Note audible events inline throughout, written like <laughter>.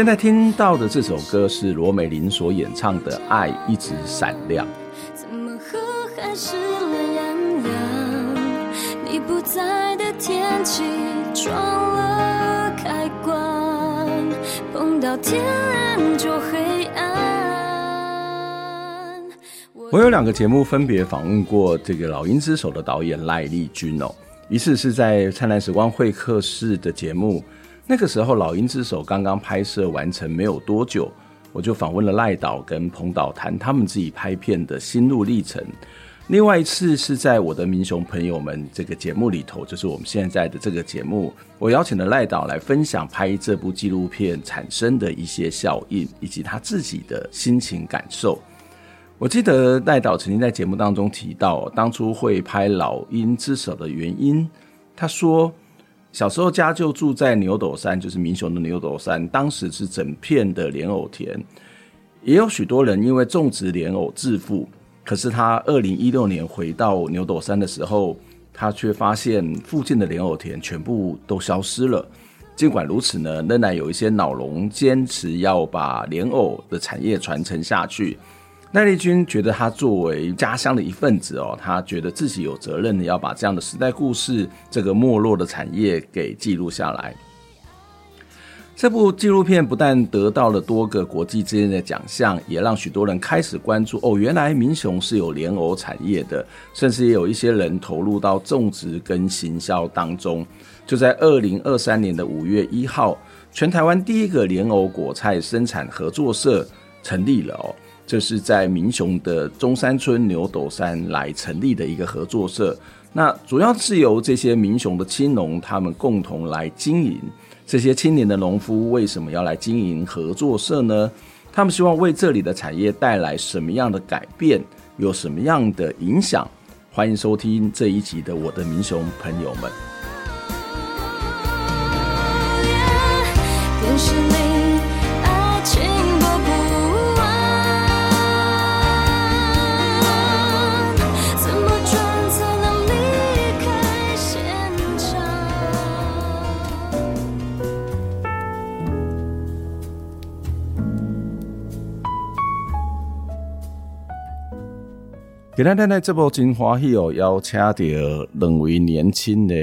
现在听到的这首歌是罗美玲所演唱的《爱一直闪亮》。怎么喝还是懒洋洋？你不在的天气装了开关，碰到天亮就黑暗。我有两个节目分别访问过这个《老鹰之手》的导演赖丽君哦，一次是在灿烂时光会客室的节目。那个时候，《老鹰之手》刚刚拍摄完成没有多久，我就访问了赖导跟彭导，谈他们自己拍片的心路历程。另外一次是在我的民雄朋友们这个节目里头，就是我们现在的这个节目，我邀请了赖导来分享拍这部纪录片产生的一些效应，以及他自己的心情感受。我记得赖导曾经在节目当中提到，当初会拍《老鹰之手》的原因，他说。小时候家就住在牛斗山，就是民雄的牛斗山。当时是整片的莲藕田，也有许多人因为种植莲藕致富。可是他二零一六年回到牛斗山的时候，他却发现附近的莲藕田全部都消失了。尽管如此呢，仍然有一些老农坚持要把莲藕的产业传承下去。赖丽君觉得，他作为家乡的一份子哦，他觉得自己有责任的要把这样的时代故事、这个没落的产业给记录下来。这部纪录片不但得到了多个国际之间的奖项，也让许多人开始关注哦，原来民雄是有莲藕产业的，甚至也有一些人投入到种植跟行销当中。就在二零二三年的五月一号，全台湾第一个莲藕果菜生产合作社成立了哦。这是在民雄的中山村牛斗山来成立的一个合作社，那主要是由这些民雄的青农他们共同来经营。这些青年的农夫为什么要来经营合作社呢？他们希望为这里的产业带来什么样的改变，有什么样的影响？欢迎收听这一集的《我的民雄朋友们》。今天在这部真欢喜哦，邀请到两位年轻的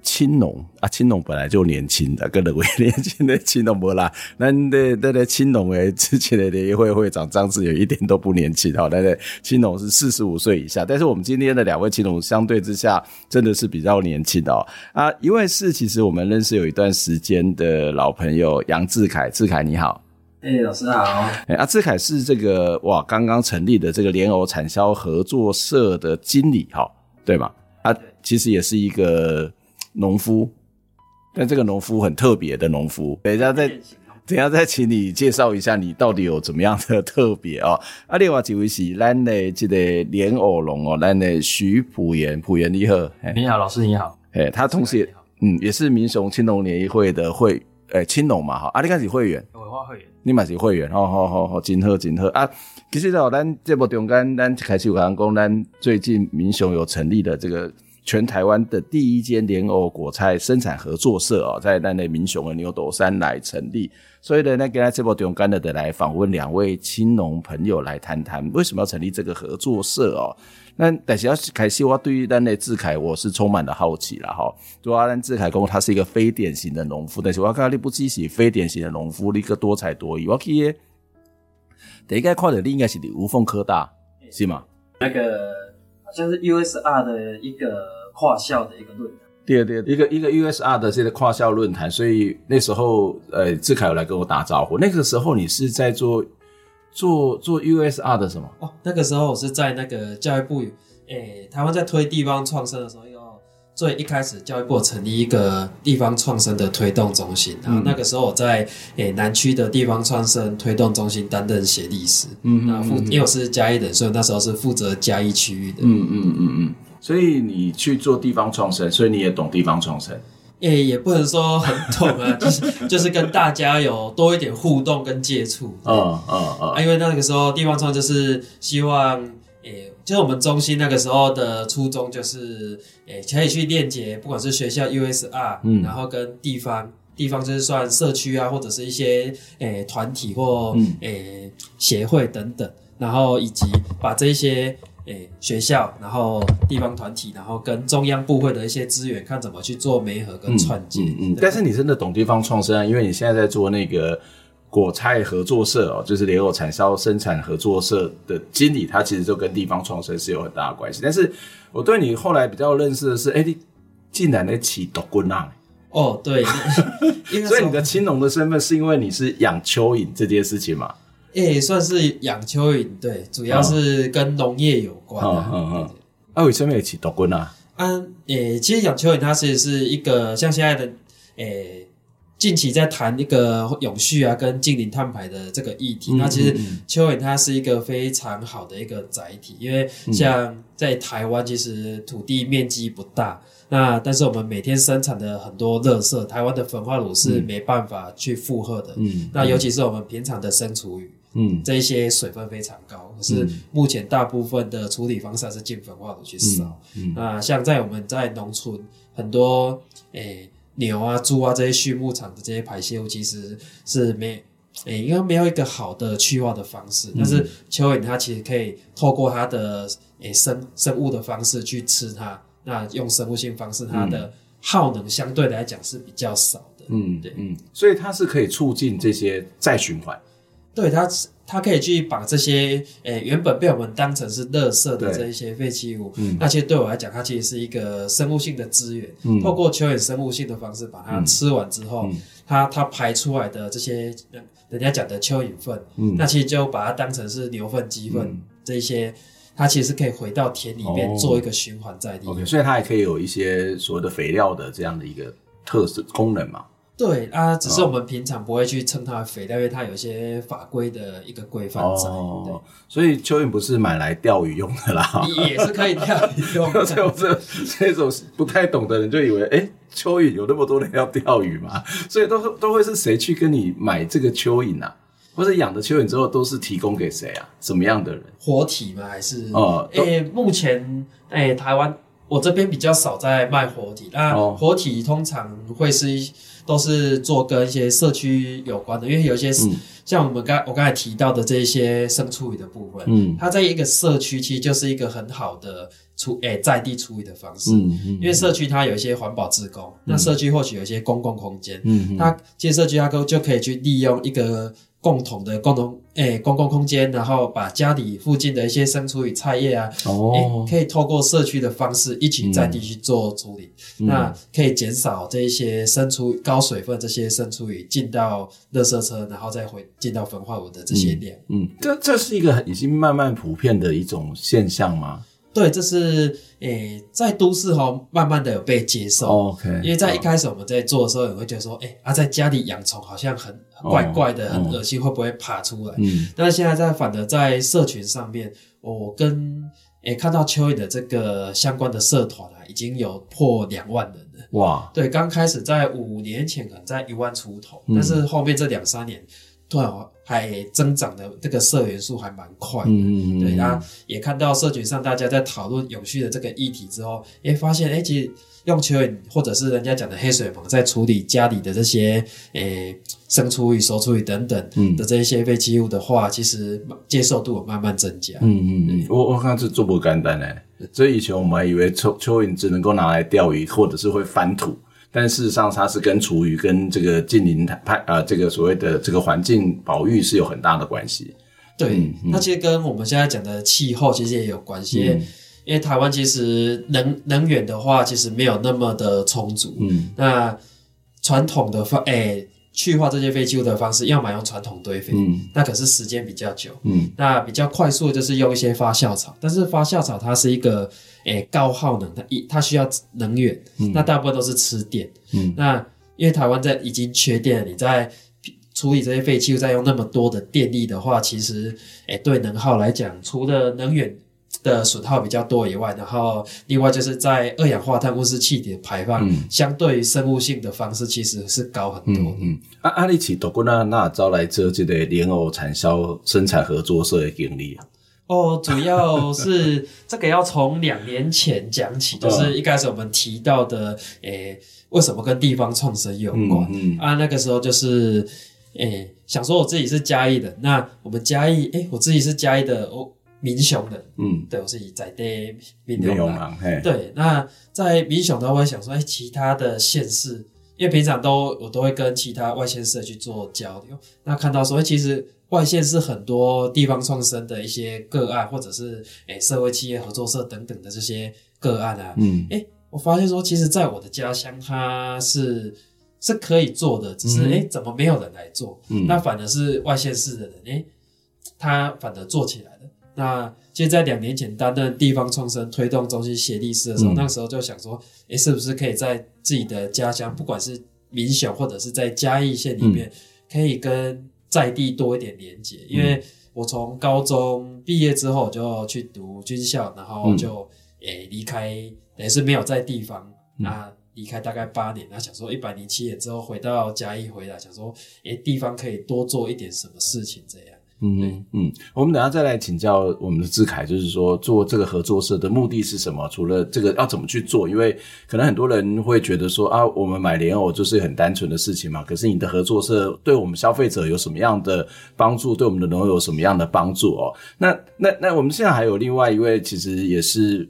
青农啊，青农本来就年轻的，跟两位年轻的青农没啦。<laughs> 那的那青农诶，之前的联谊会会长张志远一点都不年轻哈，那个青农是四十五岁以下，但是我们今天的两位青农相对之下真的是比较年轻的哦。啊，一位是其实我们认识有一段时间的老朋友杨志凯，志凯你好。哎、欸，老师好。哎、欸，阿志凯是这个哇，刚刚成立的这个莲藕产销合作社的经理，哈，对吗？他其实也是一个农夫，但这个农夫很特别的农夫。等一下再，等一下再请你介绍一下，你到底有怎么样的特别哦。啊，另外几位是咱的这个莲藕农哦，咱的徐普元，普元你好。你好，老师你好。哎，他同时也嗯，也是民雄青农联谊会的会，呃，青龙嘛，哈，啊，你开始会员，文化会员。你嘛是会员，好好好好，真好真好啊！其实哦，咱节目中间，咱开始有讲讲，咱最近民雄有成立的这个全台湾的第一间莲藕果菜生产合作社哦，在咱的民雄的牛斗山来成立。所以呢，那给他这波勇敢的的来访问两位青农朋友来谈谈为什么要成立这个合作社哦。那但是要开始，我对于咱的智凯我是充满了好奇了哈。就阿咱智凯公他是一个非典型的农夫，但是我看到你不只是非典型的农夫，你个多才多艺。我记得第一个看到你应该是无缝科大是吗？那个好像是 USR 的一个跨校的一个论坛。对对，一个一个 USR 的这个跨校论坛，所以那时候呃，智凯有来跟我打招呼。那个时候你是在做做做 USR 的什么？哦，那个时候我是在那个教育部，诶，台湾在推地方创生的时候，要最一开始教育部成立一个地方创生的推动中心，然后那个时候我在诶南区的地方创生推动中心担任协力师，嗯，那负因为我是嘉义人，所以那时候是负责嘉义区域的，嗯嗯嗯嗯。嗯所以你去做地方创生，所以你也懂地方创生。诶、欸，也不能说很懂啊，就是就是跟大家有多一点互动跟接触。嗯嗯嗯。啊，因为那个时候地方创就是希望，诶、欸，就是我们中心那个时候的初衷就是，诶、欸，可以去链接，不管是学校 USR，嗯，然后跟地方，地方就是算社区啊，或者是一些诶团、欸、体或诶协、欸、会等等，然后以及把这些。诶、欸，学校，然后地方团体，然后跟中央部会的一些资源，看怎么去做媒合跟串接。嗯，嗯，嗯，但是你真的懂地方创生啊？因为你现在在做那个果菜合作社哦，就是莲藕产销生产合作社的经理，他其实就跟地方创生是有很大的关系。但是我对你后来比较认识的是，哎、欸，你竟然在起独棍浪。哦，对，<laughs> 所以你的 <laughs> 青农的身份是因为你是养蚯蚓这件事情吗？诶、欸，算是养蚯蚓，对，主要是跟农业有关的。嗯嗯嗯。啊，为什么要起独棍啊？啊，诶、欸，其实养蚯蚓它其实是一个像现在的，诶、欸，近期在谈一个永续啊，跟近零碳排的这个议题。那其实蚯蚓它是一个非常好的一个载体，因为像在台湾，其实土地面积不大。那但是我们每天生产的很多垃圾，台湾的焚化炉是没办法去负荷的。嗯，嗯，那尤其是我们平常的生厨余，嗯，这一些水分非常高，可是目前大部分的处理方式还是进焚化炉去烧。嗯，嗯，那像在我们在农村，很多诶、欸、牛啊、猪啊这些畜牧场的这些排泄物，其实是没诶，因、欸、为没有一个好的去化的方式。嗯、但是蚯蚓它其实可以透过它的诶、欸、生生物的方式去吃它。那用生物性方式，它的耗能相对来讲是比较少的。嗯，对，嗯，所以它是可以促进这些再循环。对，它它可以去把这些诶、欸、原本被我们当成是垃圾的这一些废弃物，嗯，那其实对我来讲，它其实是一个生物性的资源。嗯，透过蚯蚓生物性的方式把它吃完之后，嗯、它它排出来的这些人家讲的蚯蚓粪，嗯，那其实就把它当成是牛粪、鸡粪、嗯、这一些。它其实可以回到田里面做一个循环再利用。OK，所以它也可以有一些所谓的肥料的这样的一个特色功能嘛？对啊，只是我们平常不会去称它为肥料，因为它有一些法规的一个规范在。哦，所以蚯蚓不是买来钓鱼用的啦，也是可以钓鱼用的。<laughs> 这这这种不太懂的人就以为，哎，蚯蚓有那么多人要钓鱼吗？<laughs> 所以都都会是谁去跟你买这个蚯蚓啊？或者养的蚯蚓之后都是提供给谁啊？什么样的人？活体吗？还是？哦，诶、欸，目前诶、欸，台湾我这边比较少在卖活体。那活体通常会是都是做跟一些社区有关的，因为有一些像我们刚我刚才提到的这一些生厨余的部分，嗯，它在一个社区其实就是一个很好的处诶、欸、在地处理的方式，嗯嗯，因为社区它有一些环保自工，嗯、那社区或许有一些公共空间，嗯，它其实社区它就就可以去利用一个。共同的共同诶、欸、公共空间，然后把家里附近的一些生厨余菜叶啊，哦、欸，可以透过社区的方式一起在地去做处理，嗯、那可以减少这一些生厨高水分这些生厨余进到垃圾车，然后再回进到焚化炉的这些量。嗯，这这是一个已经慢慢普遍的一种现象吗？对，这是诶、欸，在都市哈，慢慢的有被接受。OK，因为在一开始我们在做的时候，也会觉得说，诶、欸，啊，在家里养虫好像很怪怪的，很恶心，会不会爬出来？嗯，但是现在在反而在社群上面，我跟诶、欸、看到蚯蚓的这个相关的社团啊，已经有破两万人了。哇，对，刚开始在五年前可能在一万出头，但是后面这两三年。突然还增长的这个社元素还蛮快的。嗯嗯嗯，对，然后也看到社群上大家在讨论永续的这个议题之后，也发现哎，其实用蚯蚓或者是人家讲的黑水虻在处理家里的这些诶生厨余、熟厨余等等的这些废弃物的话，嗯、其实接受度有慢慢增加。嗯嗯嗯，我我看这做不简单诶，所以以前我们还以为蚯蚯蚓只能够拿来钓鱼，或者是会翻土。但事实上，它是跟厨余、跟这个近邻派啊，这个所谓的这个环境保育是有很大的关系。对，那其实跟我们现在讲的气候其实也有关系，嗯、因为台湾其实能能源的话，其实没有那么的充足。嗯，那传统的方诶。欸去化这些废弃物的方式，要么用传统堆肥，嗯，那可是时间比较久，嗯，那比较快速的就是用一些发酵草，但是发酵草它是一个诶、欸、高耗能，它一它需要能源，嗯，那大部分都是吃电，嗯，那因为台湾在已经缺电了，你在处理这些废弃物，再用那么多的电力的话，其实诶、欸、对能耗来讲，除了能源。的损耗比较多以外，然后另外就是在二氧化碳温室气体的排放，嗯、相对于生物性的方式其实是高很多的。嗯，啊，阿里奇多过那那招来这这个莲藕产销生产合作社的经历啊？哦，主要是 <laughs> 这个要从两年前讲起，就是一开始我们提到的，诶、欸，为什么跟地方创生有关？嗯，嗯。啊，那个时候就是，诶、欸，想说我自己是嘉义的，那我们嘉义，诶、欸，我自己是嘉义的，我。民雄的，嗯，对，我自己在地民雄的，对，那在民雄的话，我会想说，哎、欸，其他的县市，因为平常都我都会跟其他外县市去做交流，那看到说，其实外县市很多地方创生的一些个案，或者是诶、欸、社会企业合作社等等的这些个案啊，嗯，哎、欸，我发现说，其实在我的家乡，它是是可以做的，只是哎、嗯欸，怎么没有人来做？嗯，那反而是外县市的人，哎、欸，他反而做起来了。那其实，在两年前担任地方创生推动中心协力师的时候，嗯、那个时候就想说，诶，是不是可以在自己的家乡，不管是民雄或者是在嘉义县里面，嗯、可以跟在地多一点连接？因为我从高中毕业之后就去读军校，然后就诶离开，等于是没有在地方，那离开大概八年，那想说一百零七年之后回到嘉义回来，想说，诶，地方可以多做一点什么事情这样。嗯嗯嗯，我们等下再来请教我们的志凯，就是说做这个合作社的目的是什么？除了这个要怎么去做？因为可能很多人会觉得说啊，我们买莲藕就是很单纯的事情嘛。可是你的合作社对我们消费者有什么样的帮助？对我们的农友有什么样的帮助哦？那那那我们现在还有另外一位，其实也是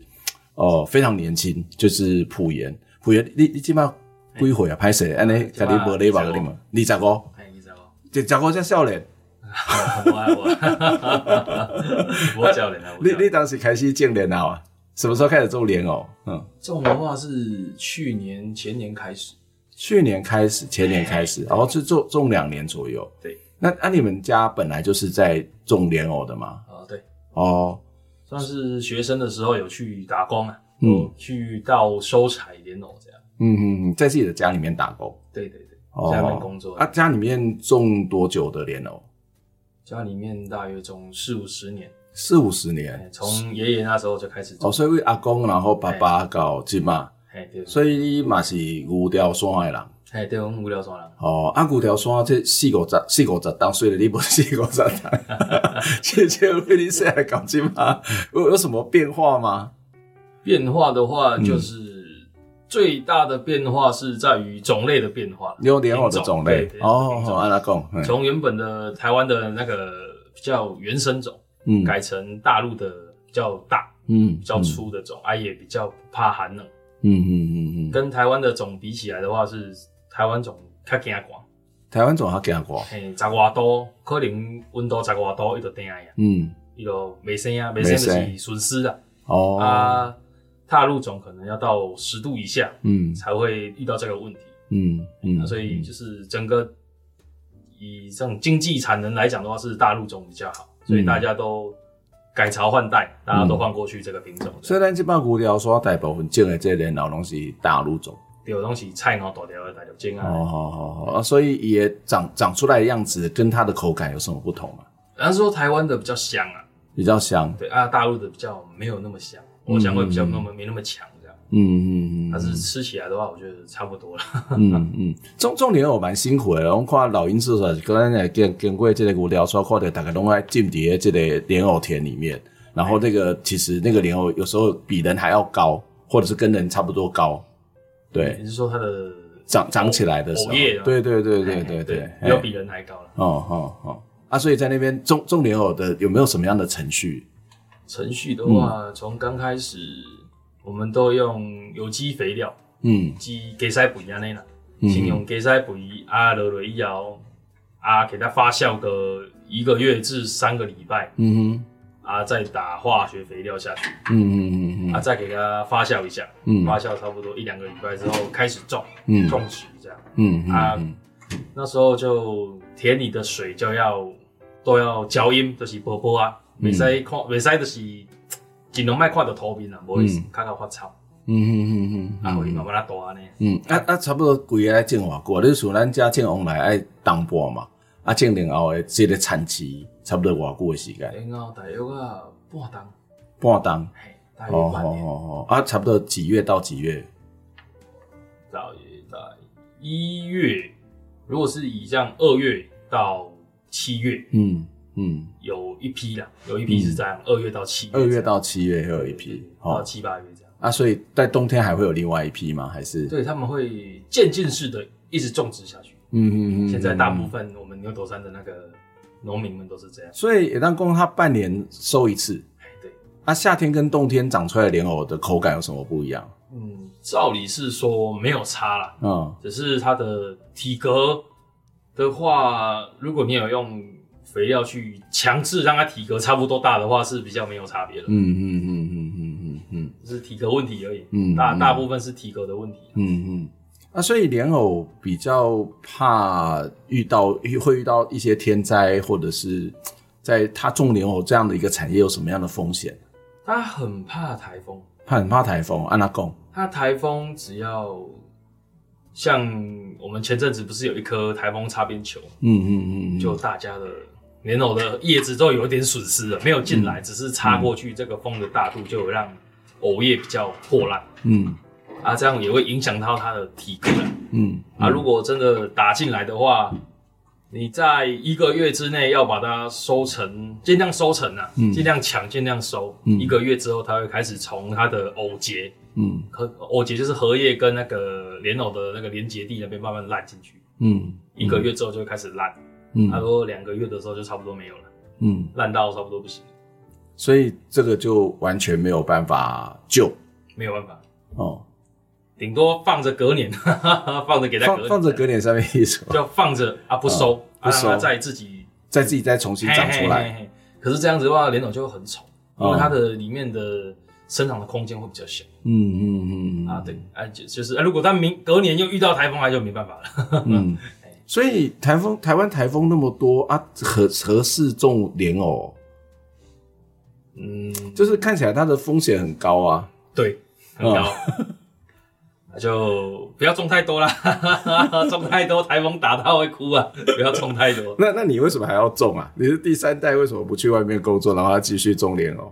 哦非常年轻，就是朴妍。朴妍，你你起码几岁啊？拍谁安尼，家里无礼吧你们，二十五，哎，二十五，这十五才少年。<laughs> 我爱我，<laughs> 我教练啊！<laughs> 你你当时开始种莲藕啊？什么时候开始种莲藕？嗯，种的话是去年前年开始，去年开始前年开始，然后是种种两年左右。对，那那你们家本来就是在种莲藕的吗？啊，对，哦，算是学生的时候有去打工啊，嗯，去到收采莲藕这样。嗯嗯嗯，在自己的家里面打工。对对对，家里面工作。啊，家里面种多久的莲藕？家里面大约种四五十年，四五十年，从爷爷那时候就开始种。哦，所以为阿公，然后爸爸搞金嘛，嘿，对。所以你嘛是五条山的人，嘿，对，五条山人。哦，啊，五条山这四五十四五十当岁了，你不四五十当，谢谢为你生来搞金嘛？有有什么变化吗？变化的话就是。最大的变化是在于种类的变化，有莲藕的种类哦。按他讲，从原本的台湾的那个比较原生种，嗯，改成大陆的比较大，嗯，比较粗的种，啊，也比较不怕寒冷，嗯嗯嗯嗯。跟台湾的种比起来的话，是台湾种较惊寒，台湾种较惊寒，嘿，十外度可能温度十外度伊就定呀，嗯，伊就没生呀，没生就是损失啦，哦。啊。大陆种可能要到十度以下，嗯，才会遇到这个问题，嗯嗯，嗯，所以就是整个以这种经济产能来讲的话，是大陆种比较好，所以大家都改朝换代，嗯、大家都换过去这个品种。虽然这帮古料说大部分种的这些老东西大陆种，有东西菜鸟大条的大条尖啊，哦好好好啊，所以也长长出来的样子跟它的口感有什么不同吗？然后说台湾的比较香啊，比较香，对啊，大陆的比较没有那么香。我想会比较那么没那么强，这样。嗯嗯嗯，但是吃起来的话，我觉得差不多了。嗯嗯，种种莲藕蛮辛苦的，我看老鹰至少是刚才经经过这个无聊说，看到大家拢爱进伫这个莲藕田里面，然后那个其实那个莲藕有时候比人还要高，或者是跟人差不多高。对，你是说它的长长起来的时候？对对对对对对有比人还高了。哦哦哦，啊，所以在那边种种莲藕的有没有什么样的程序？程序的话，从刚开始。我们都用有机肥料，嗯，鸡鸡屎肥安尼啦，先用鸡屎肥啊，落落以后啊，给它发酵个一个月至三个礼拜，嗯哼，啊，再打化学肥料下去，嗯嗯嗯嗯，啊，再给它发酵一下，嗯，发酵差不多一两个礼拜之后开始种，嗯，种植这样，嗯啊，那时候就田里的水就要都要浇阴，就是波波啊，未使看，未使就是。尽量莫看到图片啦，不好意思，看到发臭。嗯嗯嗯嗯，啊，会慢慢拉大呢。嗯，啊啊，差不多规个爱种偌久，你像咱家种往来爱当半嘛，啊，种然后诶，即个产期差不多偌久诶时间？然后大约啊半冬，半冬，嘿，哦哦哦哦，啊，差不多几月到几月？大约在一月，如果是以这样二月到七月，嗯。嗯，有一批啦，有一批是在，二、嗯、月到七月，二月到七月会有一批，到七八月这样。啊，所以在冬天还会有另外一批吗？还是？对，他们会渐进式的一直种植下去。嗯嗯嗯。现在大部分我们牛头山的那个农民们都是这样。所以也当公他半年收一次。对。啊，夏天跟冬天长出来的莲藕的口感有什么不一样？嗯，照理是说没有差啦。嗯。只是它的体格的话，如果你有用。肥料去强制让它体格差不多大的话是比较没有差别的。嗯嗯嗯嗯嗯嗯嗯，是体格问题而已。嗯，大大部分是体格的问题。嗯嗯。那所以莲藕比较怕遇到会遇到一些天灾，或者是在它种莲藕这样的一个产业有什么样的风险？它很怕台风，它很怕台风。安娜贡？它台风只要像我们前阵子不是有一颗台风擦边球？嗯嗯嗯，就大家的。莲藕的叶子都有点损失了，没有进来，嗯、只是插过去，这个风的大度就有让藕叶比较破烂。嗯，啊，这样也会影响到它的体格。嗯，啊，如果真的打进来的话，你在一个月之内要把它收成，尽量收成啊，尽、嗯、量抢，尽量收。嗯、一个月之后，它会开始从它的藕节，嗯，和藕节就是荷叶跟那个莲藕的那个连接地那边慢慢烂进去。嗯，一个月之后就会开始烂。嗯，他说两个月的时候就差不多没有了，嗯，烂到差不多不行，所以这个就完全没有办法救，没有办法。哦，顶多放着隔年，<laughs> 放着给他放着隔年上面意思，就放着啊不收，不收，再自己再自己再重新长出来。可是这样子的话，莲藕就会很丑，因为它的里面的生长的空间会比较小。嗯嗯嗯啊对，啊就就是啊，如果他明隔年又遇到台风，那就没办法了。嗯。<laughs> 所以台风台湾台风那么多啊，合合适种莲藕？嗯，就是看起来它的风险很高啊。对，很高。<laughs> 就不要种太多啦，<laughs> 种太多台风打到会哭啊！不要种太多。<laughs> 那那你为什么还要种啊？你是第三代，为什么不去外面工作，然后要继续种莲藕？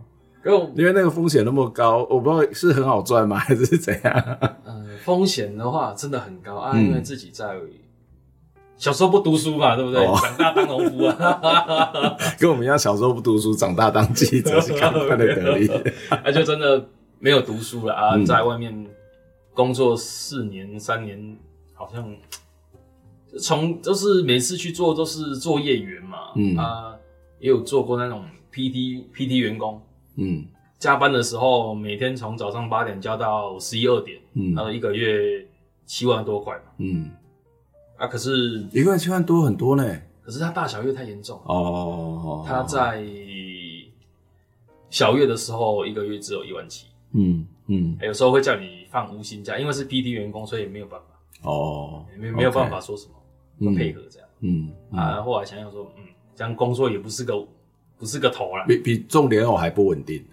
因为那个风险那么高，我不知道是很好赚吗，还是怎样？嗯，风险的话真的很高啊，因为自己在。小时候不读书嘛，对不对？哦、长大当农夫啊，<laughs> 跟我们一样，小时候不读书，长大当记者是看看的得力。那就真的没有读书了啊，嗯、在外面工作四年三年，好像从就是每次去做都是作业员嘛，嗯。啊，也有做过那种 PT PT 员工，嗯，加班的时候每天从早上八点加到十一二点，嗯，然后一个月七万多块嘛，嗯。啊，可是一个月七万多很多呢。可是它大小月太严重哦。它在小月的时候，一个月只有一万七。嗯嗯，有时候会叫你放无薪假，因为是 PT 员工，所以没有办法。哦，没没有办法说什么，要配合这样。嗯啊，后来想想说，嗯，这样工作也不是个不是个头啦，比比种莲藕还不稳定。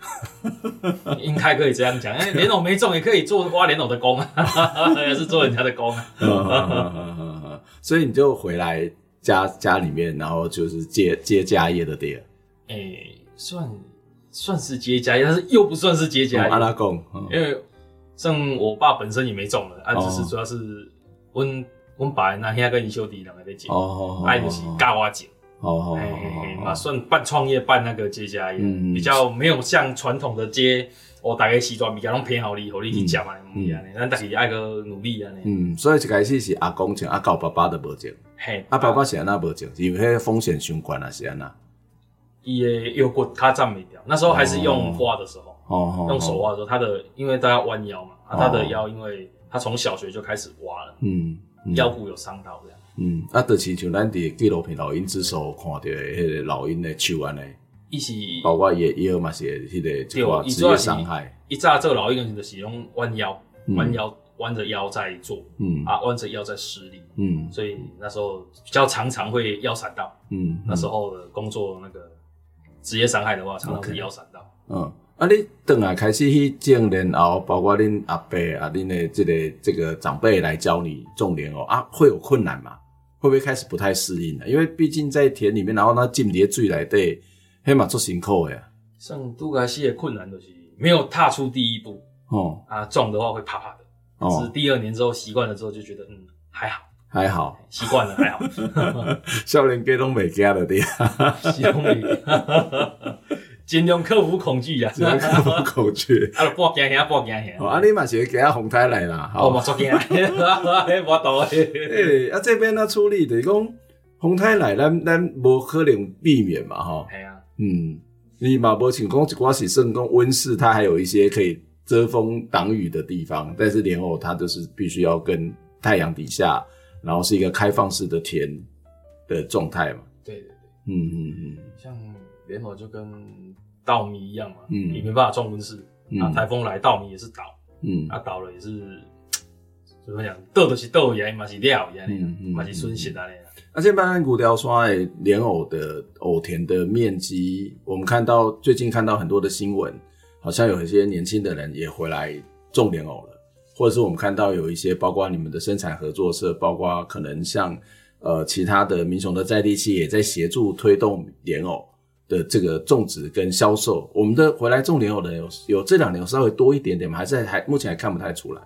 <laughs> 应该可以这样讲，哎，莲藕没种也可以做挖莲藕的工啊，<laughs> 也是做人家的工啊。<laughs> 所以你就回来家家里面，然后就是接接家业的爹。哎、欸，算算是接家业，但是又不算是接家业。阿拉贡，因为像我爸本身也没种了，啊，只是主要是阮阮爸那天跟你兄弟两个在种，哦，爱就是教我种，哦，哎哎嘛算半创业半那个接家业，比较没有像传统的接，我大概西装比较拢偏好你，好你去讲嘛，嗯，咱但是爱个努力安尼，嗯，所以一开始是阿公请，阿狗爸爸都无种，嘿，阿爸爸。是安那无种，因为迄风险相关啊是安那，伊诶腰骨他站没掉，那时候还是用画的时候。哦，用手画的时候，他的因为他要弯腰嘛，啊，他的腰因为他从小学就开始挖了，嗯，腰骨有伤到这样，嗯，啊，就是像咱伫纪录片《老鹰之手》看到的迄个老鹰的手安尼，伊是包括也也有嘛是迄个一个职业伤害，一扎这个老鹰就是用弯腰，弯腰弯着腰在做，嗯，啊，弯着腰在施力，嗯，所以那时候比较常常会腰闪到，嗯，那时候的工作那个职业伤害的话，常常是腰闪到，嗯。啊，你等下开始去种莲藕，包括恁阿伯啊，恁的这个这个长辈来教你种莲藕啊，会有困难吗？会不会开始不太适应呢？因为毕竟在田里面，然后那进蝶水来对，黑马做辛苦的呀。像杜开始的困难就是没有踏出第一步哦，啊，种的话会怕怕的。哦，是第二年之后习惯了之后就觉得嗯还好还好，习惯了还好。<laughs> 少年家拢袂惊了的呀，<laughs> 少年。尽量克服恐惧呀，尽量克服恐惧。<laughs> 啊，报惊吓，报惊吓。啊，你嘛是给他红胎来啦。哦，嘛做惊吓，<laughs> 我懂。诶，啊，这边呢处理就是讲红胎来，咱咱无可能避免嘛，哈。系啊。嗯，你嘛无像讲一寡是算讲温室，它还有一些可以遮风挡雨的地方，但是莲藕它就是必须要跟太阳底下，然后是一个开放式的田的状态嘛。对对对。嗯嗯嗯，像莲藕就跟。稻米一样嘛，嗯，也没办法种温室，啊，台风来稻米也是倒，嗯，啊倒了也是怎么讲，<tsk> 豆的是倒一样，嘛是料一样，嘛是损失啊那样。而且，半山古调说，莲藕的藕田的面积，我们看到最近看到很多的新闻，好像有一些年轻的人也回来种莲藕了，或者是我们看到有一些，包括你们的生产合作社，包括可能像呃其他的民雄的在地企业也在协助推动莲藕。的这个种植跟销售，我们的回来种莲藕的有有这两年有稍微多一点点吗？还是还目前还看不太出来？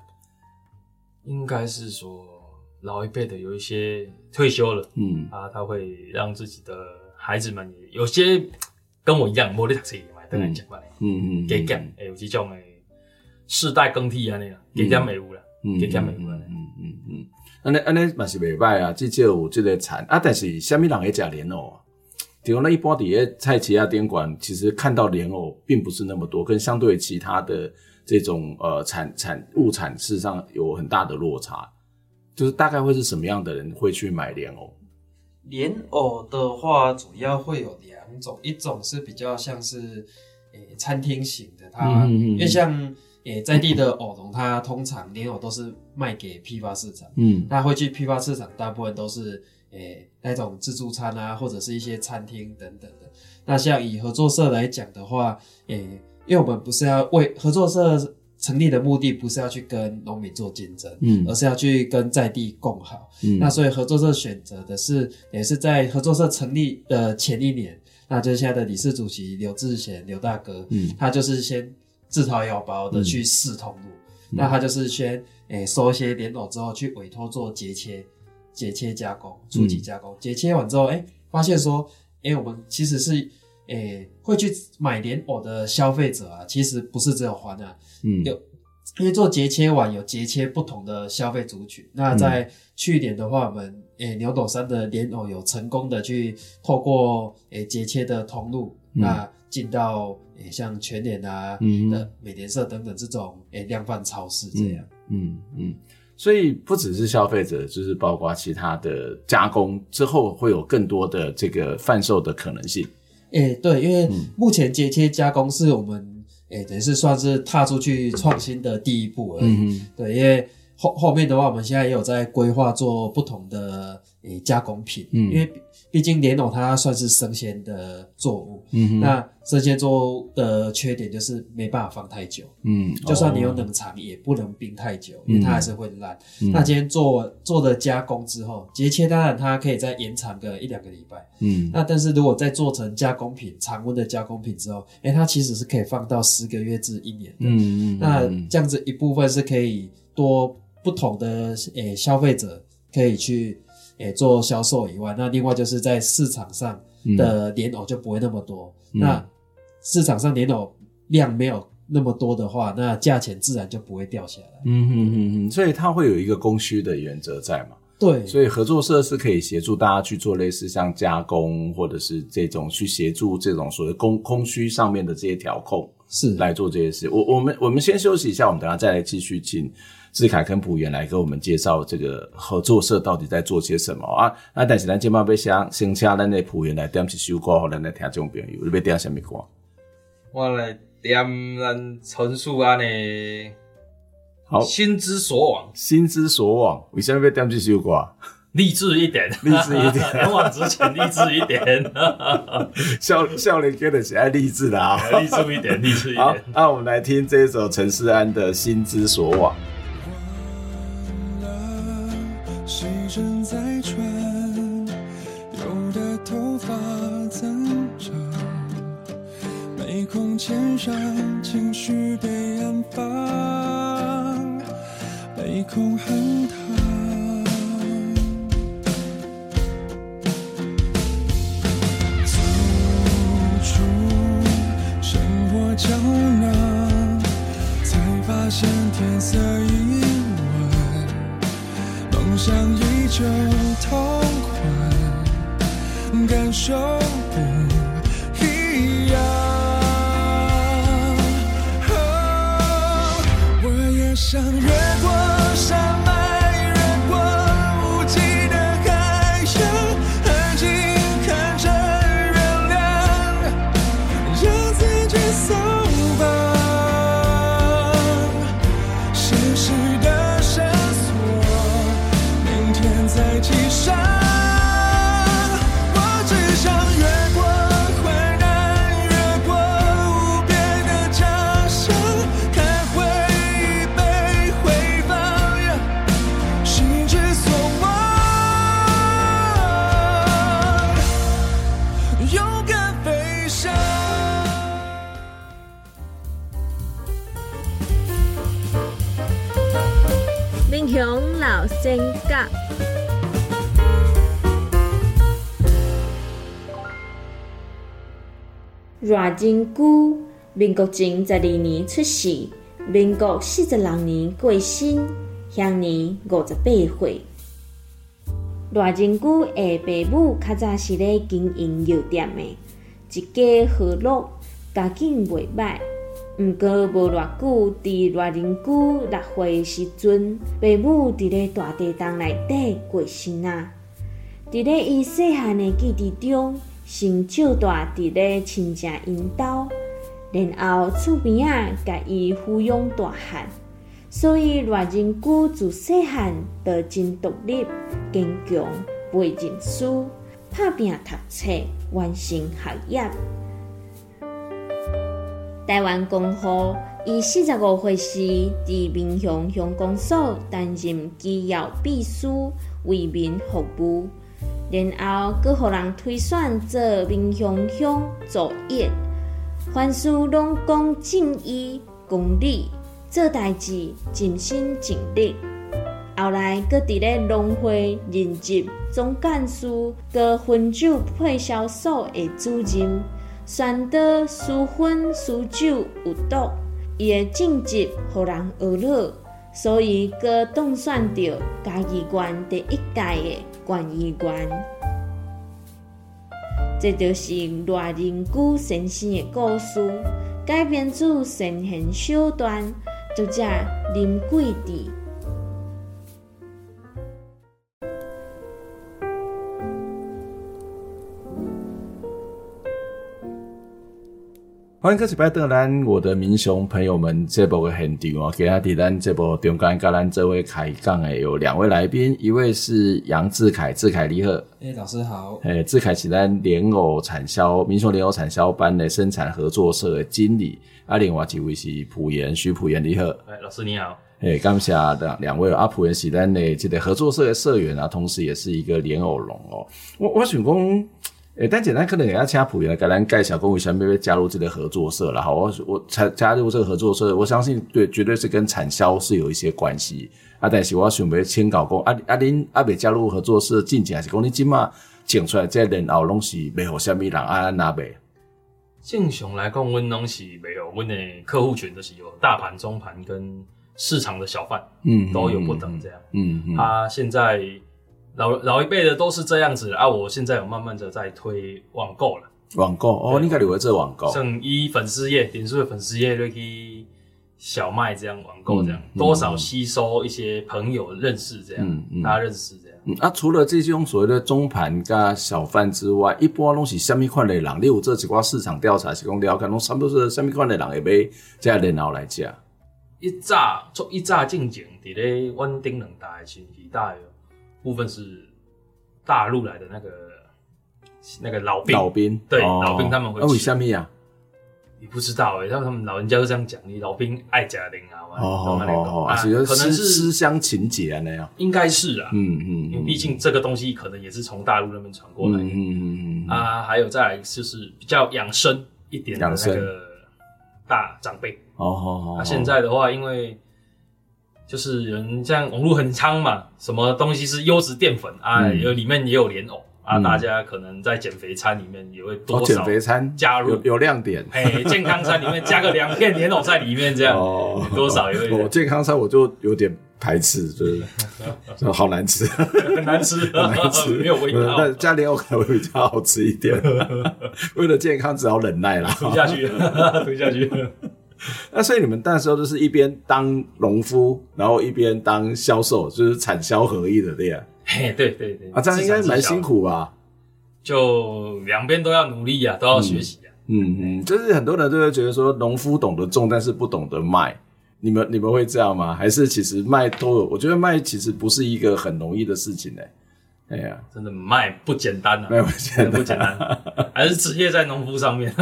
应该是说老一辈的有一些退休了，嗯。啊，他会让自己的孩子们有些跟我一样，没在读书嘛，等来讲嘛，嗯嗯，给讲，哎，有这种诶世代更替啊那样，给讲美物了，给讲美物了，嗯嗯嗯，安尼安尼嘛是袂歹啊，至少有这个产。啊，但是虾米人会食莲藕啊？比如那一波底下菜市仔店馆，其实看到莲藕并不是那么多，跟相对其他的这种呃产产物产，事实上有很大的落差。就是大概会是什么样的人会去买莲藕？莲藕的话，主要会有两种，一种是比较像是诶、餐厅型的，它、因为像诶、在地的藕农，它通常莲藕都是卖给批发市场，嗯，那会去批发市场，大部分都是。诶、欸，那种自助餐啊，或者是一些餐厅等等的。那像以合作社来讲的话，诶、欸，因为我们不是要为合作社成立的目的，不是要去跟农民做竞争，嗯，而是要去跟在地共好。嗯，那所以合作社选择的是，也是在合作社成立的前一年，那就是现在的理事主席刘志贤刘大哥，嗯，他就是先自掏腰包的去试通路，嗯、那他就是先诶、欸、收一些莲藕之后，去委托做节切。节切加工，初级加工，节、嗯、切完之后，哎、欸，发现说，哎、欸，我们其实是，哎、欸，会去买莲藕的消费者啊，其实不是只有华南，嗯，有，因为做节切完有节切不同的消费族群。那在去年的话，我们，诶、欸，牛斗山的莲藕有成功的去透过，诶，节切的通路，嗯、那进到，诶、欸，像全联啊，嗯，的美廉社等等这种，诶、欸，量贩超市这样，嗯嗯。嗯所以不只是消费者，就是包括其他的加工之后会有更多的这个贩售的可能性。诶、欸，对，因为目前节切加工是我们诶、欸，等于是算是踏出去创新的第一步而已。嗯、对，因为后后面的话，我们现在也有在规划做不同的诶、欸、加工品，嗯，因为毕竟莲藕它算是生鲜的作物，嗯哼，那生鲜作物的缺点就是没办法放太久，嗯，就算你有冷藏也不能冰太久，嗯、因为它还是会烂。嗯、那今天做做的加工之后，节切当然它可以再延长个一两个礼拜，嗯，那但是如果再做成加工品，常温的加工品之后，诶、欸，它其实是可以放到十个月至一年的，嗯嗯，那这样子一部分是可以多。不同的诶、欸、消费者可以去诶、欸、做销售以外，那另外就是在市场上的莲藕就不会那么多。嗯、那市场上莲藕量没有那么多的话，那价钱自然就不会掉下来。嗯哼哼哼，所以它会有一个供需的原则在嘛？对，所以合作社是可以协助大家去做类似像加工，或者是这种去协助这种所谓供供需上面的这些调控，是来做这些事。我我们我们先休息一下，我们等下再来继续请。智凯跟埔元来给我们介绍这个合作社到底在做些什么啊？那但是咱今晚要想先请咱的埔元来点一首歌，让咱来听众朋友，你要点什么歌？我来点咱陈树安的好心之所往，心之所往。为什么要点这首歌？励志一点，励志一点，勇 <laughs> 往直前，励志一点。<laughs> 笑笑脸哥的是爱励志的啊，励志一点，励志一点。好，那我们来听这一首陈思安的心之所往。时针在转，有的头发增长，没空牵上，情绪被安放，没空横躺，走出生活胶囊，才发现天色已，像一种。痛快，感受不一样。我也想越过真甲，偌真久，民国前十二年出世，民国四十六年过身，享年五十八岁。偌真久，的爸母较早是咧经营药店的，一家和乐，家境袂歹。毋过无偌久，伫偌宁久六岁时阵，爸母伫咧大地洞内底过身啊。伫咧伊细汉的记忆中，先少大伫咧亲情因兜，然后厝边啊甲伊抚养大汉，所以偌宁久自细汉就真独立、坚强，袂认输，拍拼读册，完成学业。台湾光复，伊四十五岁时，伫民雄乡公所担任机要秘书，为民服务。然后，阁互人推选做民雄乡主委，凡事拢讲正义公理，做代志尽心尽力。后来，阁伫咧农会任职总干事，阁汾酒配销所的主任。宣导私荤私酒有毒，伊的政绩互人恶了，所以阁当选着嘉义县第一届的县议员。这就是赖仁久先生的故事，改编自神行小段，作者林贵智。欢迎各位拜登我的民雄朋友们，这部的现场哦，给大家咱这部中间跟咱这位开讲的有两位来宾，一位是杨志凯，志凯你好，哎，老师好，哎，志凯是咱莲藕产销民雄莲藕产销班的生产合作社的经理，啊，另外一位是朴妍，徐朴妍你好，哎，老师你好，哎，感谢两两位阿朴妍是咱的这个合作社的社员啊，同时也是一个莲藕农哦，我我想讲。诶、欸，但简单可能也要请普遍来给咱介绍，跟我想要加入这个合作社了。哈，我我才加入这个合作社，我相信对，绝对是跟产销是有一些关系。啊，但是我想要请教讲，啊啊您啊未加入合作社，进前还是讲你今嘛种出来这莲藕拢是卖互虾米人啊？哪卖？正常来讲，阮拢是卖有阮的客户群，就是有大盘、中盘跟市场的小贩，嗯，都有不等这样。嗯嗯，啊，现在。老老一辈的都是这样子啊！我现在有慢慢的在推网购了。网购哦，你该留在这网购。像一粉丝页，点数的粉丝页就可以小卖这样网购这样，多少吸收一些朋友认识这样，大家认识这样。嗯啊，除了这种所谓的中盘加小贩之外，一般拢是什么款的人？你有这几挂市场调查是讲了解，拢差不多是什么款的人会买这然后来吃。一炸从一炸进前，伫咧稳定两大的前提大约。部分是大陆来的那个那个老兵，老兵对、哦、老兵他们会去。为什么呀？你不知道哎、欸，他们他们老人家都这样讲，你老兵爱贾玲啊，哦哦哦，啊，可能是思乡情结啊那样，应该是啊，嗯嗯，因为毕竟这个东西可能也是从大陆那边传过来的，嗯嗯嗯啊，还有再来就是比较养生一点的那个大长辈，哦哦哦，啊，现在的话因为。就是人像网络很昌嘛，什么东西是优质淀粉啊？有里面也有莲藕啊，大家可能在减肥餐里面也会多少减肥餐加入有亮点，哎，健康餐里面加个两片莲藕在里面，这样多少有一点。我健康餐我就有点排斥，就是 <laughs> 好难吃，很难吃，<laughs> 很难吃，没有味道。但加莲藕可能会比较好吃一点。<laughs> 为了健康，只好忍耐啦，吞下去，吞下去。<laughs> 那所以你们那时候就是一边当农夫，然后一边当销售，就是产销合一的这样。嘿，对对对，啊，这样应该蛮辛苦吧？就两边都要努力呀、啊，都要学习呀、啊。嗯嗯，就是很多人都会觉得说，农夫懂得种，但是不懂得卖。你们你们会这样吗？还是其实卖都有？我觉得卖其实不是一个很容易的事情呢、欸。哎呀，真的卖不简单啊！卖不简单，不简单，<laughs> 还是职业在农夫上面。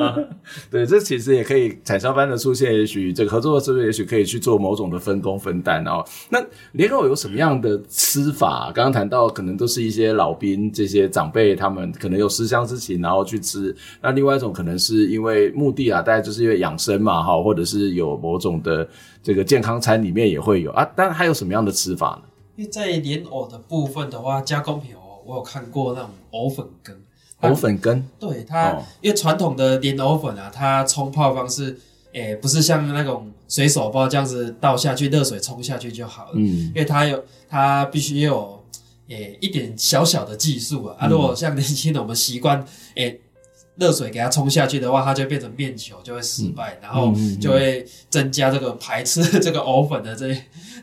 <laughs> 对，这其实也可以产销班的出现，也许这个合作是不是也许可以去做某种的分工分担哦。那莲藕有什么样的吃法？刚刚谈到可能都是一些老兵这些长辈，他们可能有思乡之情，然后去吃。那另外一种可能是因为目的啊，大概就是因为养生嘛，哈，或者是有某种的这个健康餐里面也会有啊。但还有什么样的吃法呢？因为在莲藕的部分的话，加工品哦，我有看过那种藕粉羹。藕粉羹，对它，哦、因为传统的莲藕粉啊，它冲泡方式，诶、欸，不是像那种水手包这样子倒下去，热水冲下去就好了。嗯，因为它有，它必须有，诶、欸，一点小小的技术啊。嗯、啊，如果像年轻人我们习惯，诶、欸，热水给它冲下去的话，它就变成面球，就会失败，嗯、然后就会增加这个排斥这个藕粉的这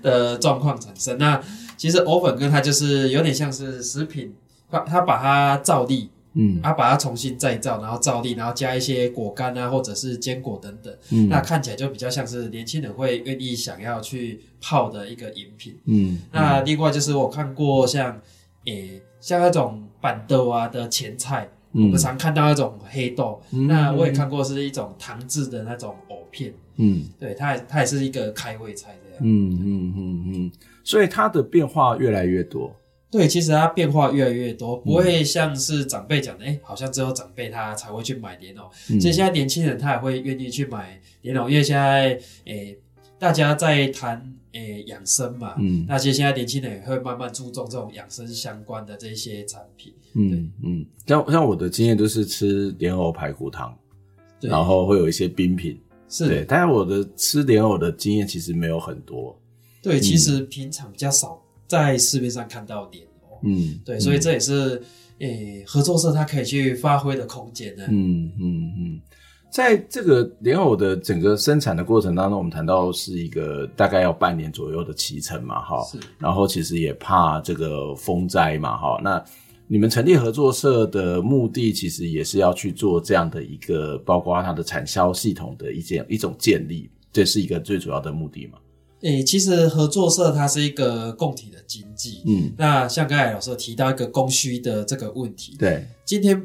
的状况产生。那其实藕粉羹它就是有点像是食品，它它把它造粒，嗯，它把它重新再造，然后造粒，然后加一些果干啊，或者是坚果等等，嗯，那看起来就比较像是年轻人会愿意想要去泡的一个饮品，嗯，那另外就是我看过像，诶、欸，像那种板豆啊的前菜，嗯，我们常看到那种黑豆，嗯，那我也看过是一种糖制的那种藕片，嗯，对，它也它也是一个开胃菜这样，嗯嗯嗯嗯。所以它的变化越来越多。对，其实它变化越来越多，不会像是长辈讲的，哎、嗯欸，好像只有长辈他才会去买莲藕。所以现在年轻人他也会愿意去买莲藕，因为现在诶、欸、大家在谈诶养生嘛，嗯，那其实现在年轻人也会慢慢注重这种养生相关的这些产品。嗯嗯，像像我的经验都是吃莲藕排骨汤，对。然后会有一些冰品，是。对，但是我的吃莲藕的经验其实没有很多。对，其实平常比较少在市面上看到莲藕，嗯，对，所以这也是诶、欸、合作社它可以去发挥的空间呢。嗯嗯嗯，在这个莲藕的整个生产的过程当中，我们谈到是一个大概要半年左右的期程嘛，哈，是，然后其实也怕这个风灾嘛，哈，那你们成立合作社的目的，其实也是要去做这样的一个，包括它的产销系统的一件一种建立，这是一个最主要的目的嘛？诶、欸，其实合作社它是一个共体的经济。嗯，那像刚才老师提到一个供需的这个问题，对，今天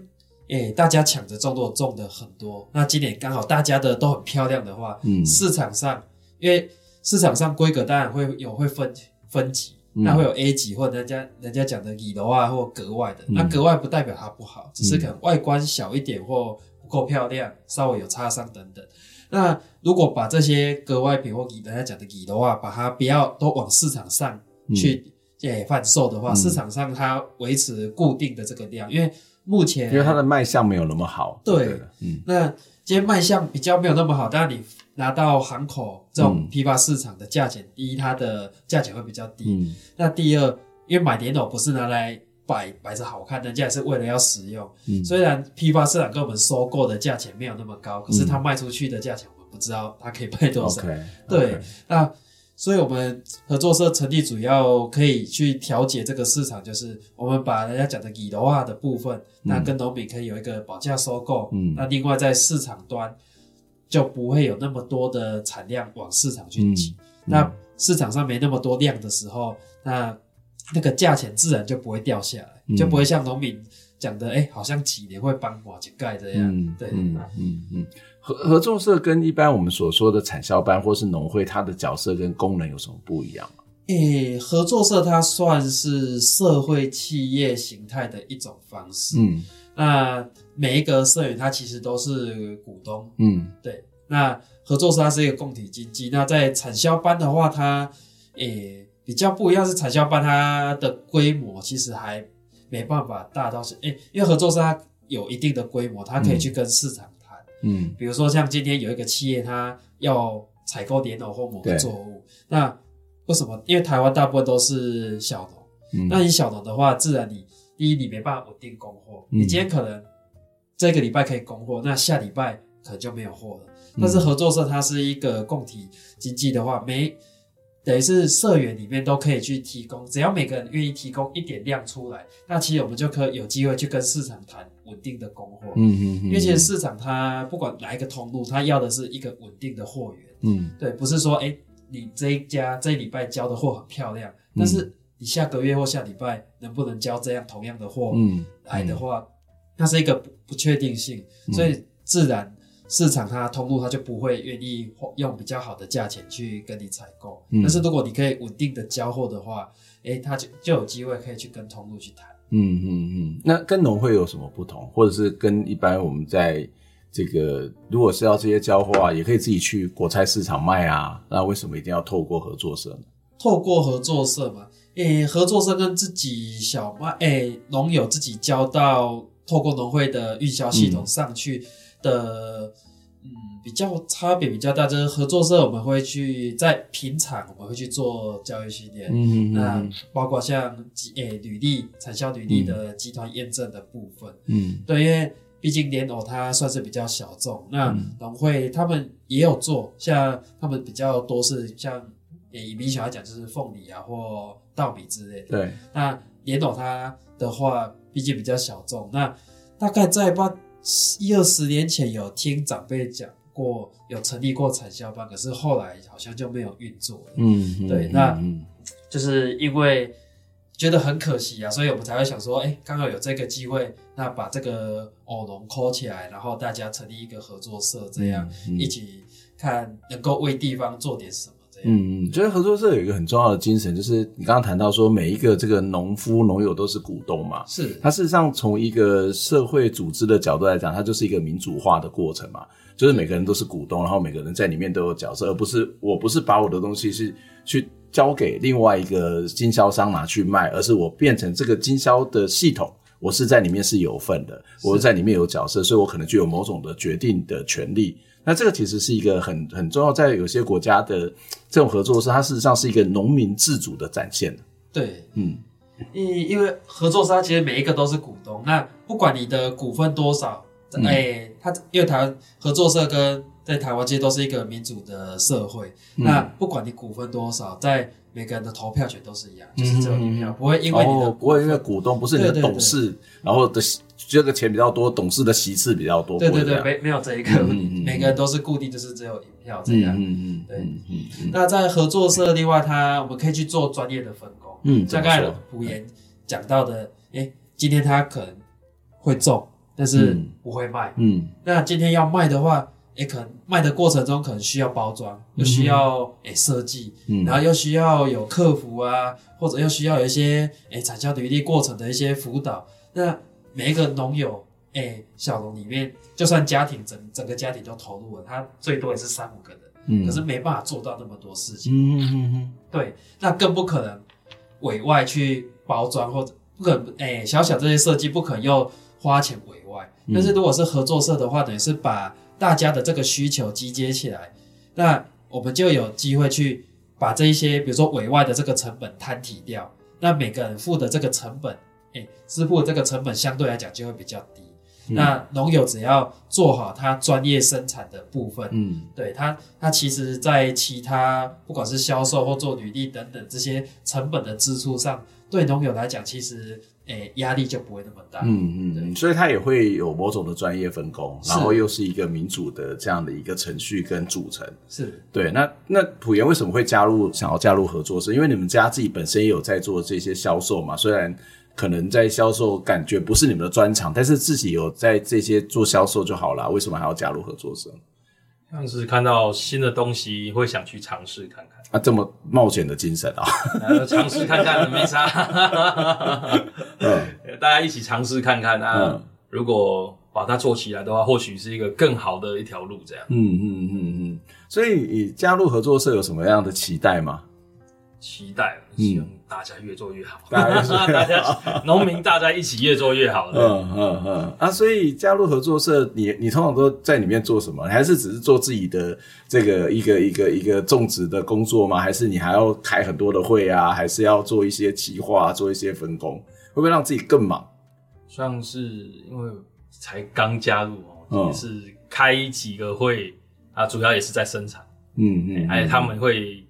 诶、欸、大家抢着种，都种的很多。那今年刚好大家的都很漂亮的话，嗯，市场上因为市场上规格当然会有会分分级，嗯、那会有 A 级或人家人家讲的乙楼啊或格外的，嗯、那格外不代表它不好，只是可能外观小一点或不够漂亮，稍微有擦伤等等。那如果把这些格外品或乙，人家讲的乙的话，把它不要都往市场上去诶贩售的话，嗯、市场上它维持固定的这个量，因为目前因为它的卖相没有那么好，对，嗯，那今天卖相比较没有那么好，当然你拿到行口这种批发市场的价钱，第一它的价钱会比较低，嗯、那第二，因为买莲藕不是拿来摆摆着好看，人家也是为了要使用。嗯，虽然批发市场跟我们收购的价钱没有那么高，可是它卖出去的价钱我们不知道它可以卖多少。Okay, 对.那所以我们合作社成立主要可以去调节这个市场，就是我们把人家讲的以楼化的部分，嗯、那跟农民可以有一个保价收购。嗯，那另外在市场端就不会有那么多的产量往市场去挤。那市场上没那么多量的时候，那那个价钱自然就不会掉下来，嗯、就不会像农民讲的，哎、欸，好像几年会帮瓦井盖这样。嗯、对，嗯嗯嗯。合合作社跟一般我们所说的产销班或是农会，它的角色跟功能有什么不一样吗？诶、欸，合作社它算是社会企业形态的一种方式。嗯，那每一个社员他其实都是股东。嗯，对。那合作社它是一个共体经济。那在产销班的话，它诶。欸比较不一样是产销班，它的规模其实还没办法大到是诶、欸，因为合作社它有一定的规模，它可以去跟市场谈。嗯，比如说像今天有一个企业，它要采购莲藕或某个作物，那为什么？因为台湾大部分都是小农，嗯、那你小农的话，自然你第一你没办法稳定供货，嗯、你今天可能这个礼拜可以供货，那下礼拜可能就没有货了。嗯、但是合作社它是一个共体经济的话，每。等于是社员里面都可以去提供，只要每个人愿意提供一点量出来，那其实我们就可以有机会去跟市场谈稳定的供货。嗯嗯嗯。因为其实市场它不管哪一个通路，它要的是一个稳定的货源。嗯。对，不是说哎、欸，你这一家这一礼拜交的货很漂亮，但是你下个月或下礼拜能不能交这样同样的货？嗯。来的话，那是一个不不确定性，所以自然。市场它通路它就不会愿意用比较好的价钱去跟你采购，嗯、但是如果你可以稳定的交货的话，诶、欸，它就就有机会可以去跟通路去谈。嗯嗯嗯，那跟农会有什么不同？或者是跟一般我们在这个如果是要这些交货啊，也可以自己去果菜市场卖啊，那为什么一定要透过合作社呢？透过合作社嘛，诶、欸，合作社跟自己小麦诶农友自己交到透过农会的运销系统上去。嗯的嗯，比较差别比较大，就是合作社我们会去在平常我们会去做教育训练，嗯嗯，那包括像诶、欸、履历产销履历的集团验证的部分，嗯，对，因为毕竟莲藕它算是比较小众，那农会他们也有做，像他们比较多是像诶、欸、以米小来讲就是凤梨啊或稻米之类的，对，那莲藕它的话毕竟比较小众，那大概在八。一二十年前有听长辈讲过，有成立过产销班，可是后来好像就没有运作了。嗯，嗯对，那就是因为觉得很可惜啊，所以我们才会想说，哎、欸，刚好有这个机会，那把这个偶农 call 起来，然后大家成立一个合作社，这样、嗯嗯、一起看能够为地方做点什么。嗯嗯，觉得合作社有一个很重要的精神，就是你刚刚谈到说，每一个这个农夫农友都是股东嘛，是。它事实上从一个社会组织的角度来讲，它就是一个民主化的过程嘛，就是每个人都是股东，然后每个人在里面都有角色，而不是我不是把我的东西是去交给另外一个经销商拿去卖，而是我变成这个经销的系统，我是在里面是有份的，我是在里面有角色，所以我可能具有某种的决定的权利。那这个其实是一个很很重要，在有些国家的这种合作社，它事实上是一个农民自主的展现。对，嗯，因因为合作社其实每一个都是股东，那不管你的股份多少，哎、嗯。欸，他因为他合作社跟在台湾其实都是一个民主的社会，嗯、那不管你股份多少，在每个人的投票权都是一样，就是只有一票，不会因为你的、哦、不会因为股东不是你的董事，然后的这个钱比较多，董事的席次比较多，对对对，没没有这一个，每个人都是固定，就是只有一票这样，嗯嗯嗯，对，那在合作社另外，他我们可以去做专业的分工，嗯，像刚才普岩讲到的，诶，今天他可能会种，但是不会卖，嗯，嗯那今天要卖的话。也可能卖的过程中可能需要包装，又需要诶设计，嗯、然后又需要有客服啊，或者又需要有一些诶产销履历过程的一些辅导。那每一个农友诶小农里面，就算家庭整整个家庭都投入了，他最多也是三五个人，嗯、可是没办法做到那么多事情。嗯嗯嗯，对，那更不可能委外去包装，或者不可能诶小小这些设计不可能又花钱委外。但是如果是合作社的话，等于是把大家的这个需求集结起来，那我们就有机会去把这一些，比如说委外的这个成本摊提掉，那每个人付的这个成本，哎，支付的这个成本相对来讲就会比较低。嗯、那农友只要做好他专业生产的部分，嗯，对他，他其实在其他不管是销售或做履历等等这些成本的支出上，对农友来讲其实。诶，压力就不会那么大。嗯嗯，所以他也会有某种的专业分工，然后又是一个民主的这样的一个程序跟组成。是对。那那普岩为什么会加入想要加入合作社？因为你们家自己本身也有在做这些销售嘛。虽然可能在销售感觉不是你们的专长，但是自己有在这些做销售就好了。为什么还要加入合作社？像是看到新的东西会想去尝试看看。啊，这么冒险的精神啊！尝试看看没啥，<laughs> 嗯，大家一起尝试看看啊。嗯、如果把它做起来的话，或许是一个更好的一条路。这样，嗯嗯嗯嗯。所以，你加入合作社有什么样的期待吗？期待，希望大家越做越好。大家 <laughs> 大家，农民大家一起越做越好的。嗯嗯嗯。啊，所以加入合作社，你你通常都在里面做什么？还是只是做自己的这个一个一个一个种植的工作吗？还是你还要开很多的会啊？还是要做一些企划，做一些分工？会不会让自己更忙？像是因为才刚加入哦，也是开几个会啊，主要也是在生产。嗯嗯，而且他们会。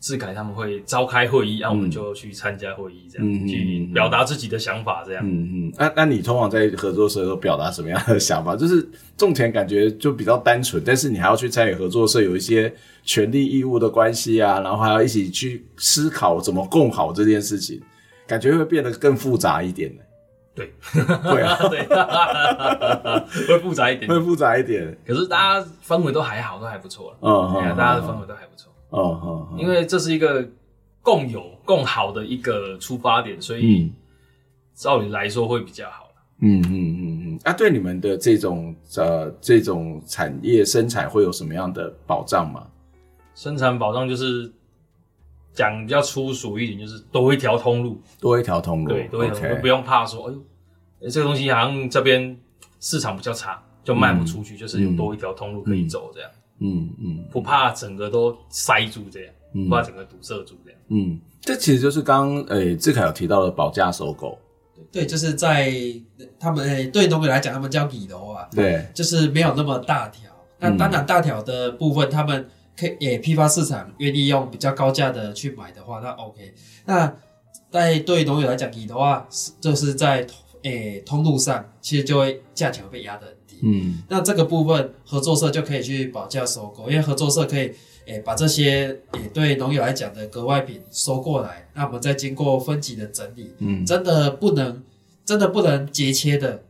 智凯他们会召开会议，那、嗯、我们就去参加会议，这样、嗯、去表达自己的想法，这样。嗯嗯。那、嗯、那你通常在合作社都表达什么样的想法？就是种田感觉就比较单纯，但是你还要去参与合作社，有一些权利义务的关系啊，然后还要一起去思考怎么共好这件事情，感觉会变得更复杂一点呢。对，会啊，对，<laughs> 会复杂一点，会复杂一点。可是大家氛围都还好，都还不错了。嗯嗯，大家的氛围都还不错。哦，哦，因为这是一个共有、共好的一个出发点，所以照理来说会比较好。嗯嗯嗯嗯。啊，对你们的这种呃这种产业生产会有什么样的保障吗？生产保障就是讲比较粗俗一点，就是多一条通路，多一条通路，对，多一条通路，不用怕说，哎呦，这个东西好像这边市场比较差，就卖不出去，就是有多一条通路可以走这样。嗯嗯，不怕整个都塞住这样，不怕整个堵塞住这样。嗯，这其实就是刚刚诶志凯有提到的保价收购。对，就是在他们诶对农民来讲，他们叫里楼啊，对，就是没有那么大条。那当然大条的部分，他们可以诶批发市场愿意用比较高价的去买的话，那 OK。那在对农民来讲，里楼啊，就是在诶通路上，其实就会价钱会被压的。嗯，那这个部分合作社就可以去保价收购，因为合作社可以诶、欸、把这些也对农友来讲的格外品收过来，那我们再经过分级的整理，嗯，真的不能真的不能节切的，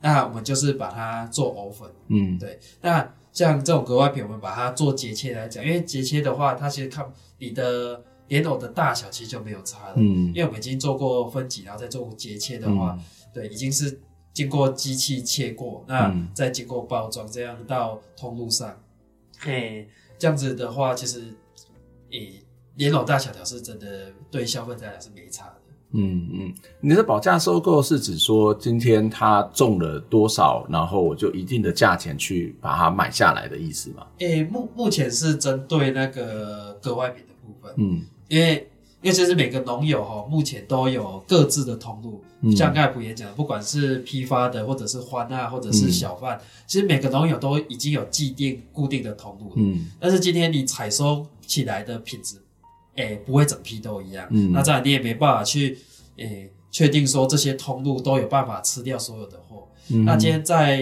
那我们就是把它做藕粉，嗯，对。那像这种格外品，我们把它做节切来讲，因为节切的话，它其实看你的莲藕的大小其实就没有差了，嗯，因为我们已经做过分级，然后再做过节切的话，嗯、对，已经是。经过机器切过，那再经过包装，这样到通路上，嘿、嗯，这样子的话，其实，诶，莲藕大小条是真的对消费者来讲是没差的。嗯嗯，你的保价收购是指说今天它中了多少，然后我就一定的价钱去把它买下来的意思吗？诶，目目前是针对那个格外品的部分，嗯，因为。因为其实每个农友哈，目前都有各自的通路，嗯、像刚才普也讲的，不管是批发的，或者是欢啊，或者是小贩，嗯、其实每个农友都已经有既定固定的通路。嗯，但是今天你采收起来的品质，哎、欸，不会整批都一样。嗯，那这样你也没办法去，哎、欸，确定说这些通路都有办法吃掉所有的货。嗯，那今天在，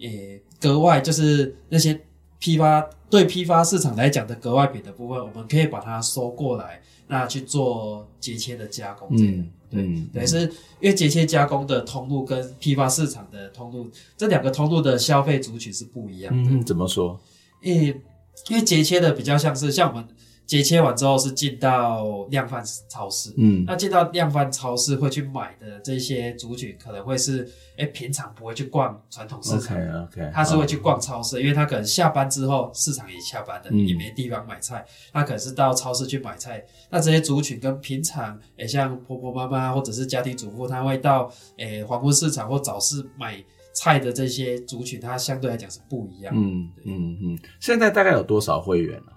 诶、欸，格外就是那些批发对批发市场来讲的格外品的部分，我们可以把它收过来。那去做节切的加工，这样、嗯、对，嗯、对，是因为节切加工的通路跟批发市场的通路，这两个通路的消费族群是不一样的。嗯，怎么说？因为因为节切的比较像是像我们。节切完之后是进到量贩超市，嗯，那进到量贩超市会去买的这些族群，可能会是，哎、欸，平常不会去逛传统市场，OK 他是会去逛超市，嗯、因为他可能下班之后市场也下班了，嗯、也没地方买菜，他可能是到超市去买菜。那这些族群跟平常，哎、欸，像婆婆妈妈或者是家庭主妇，他会到，哎、欸，黄昏市场或早市买菜的这些族群，它相对来讲是不一样的。嗯嗯嗯，现在大概有多少会员啊？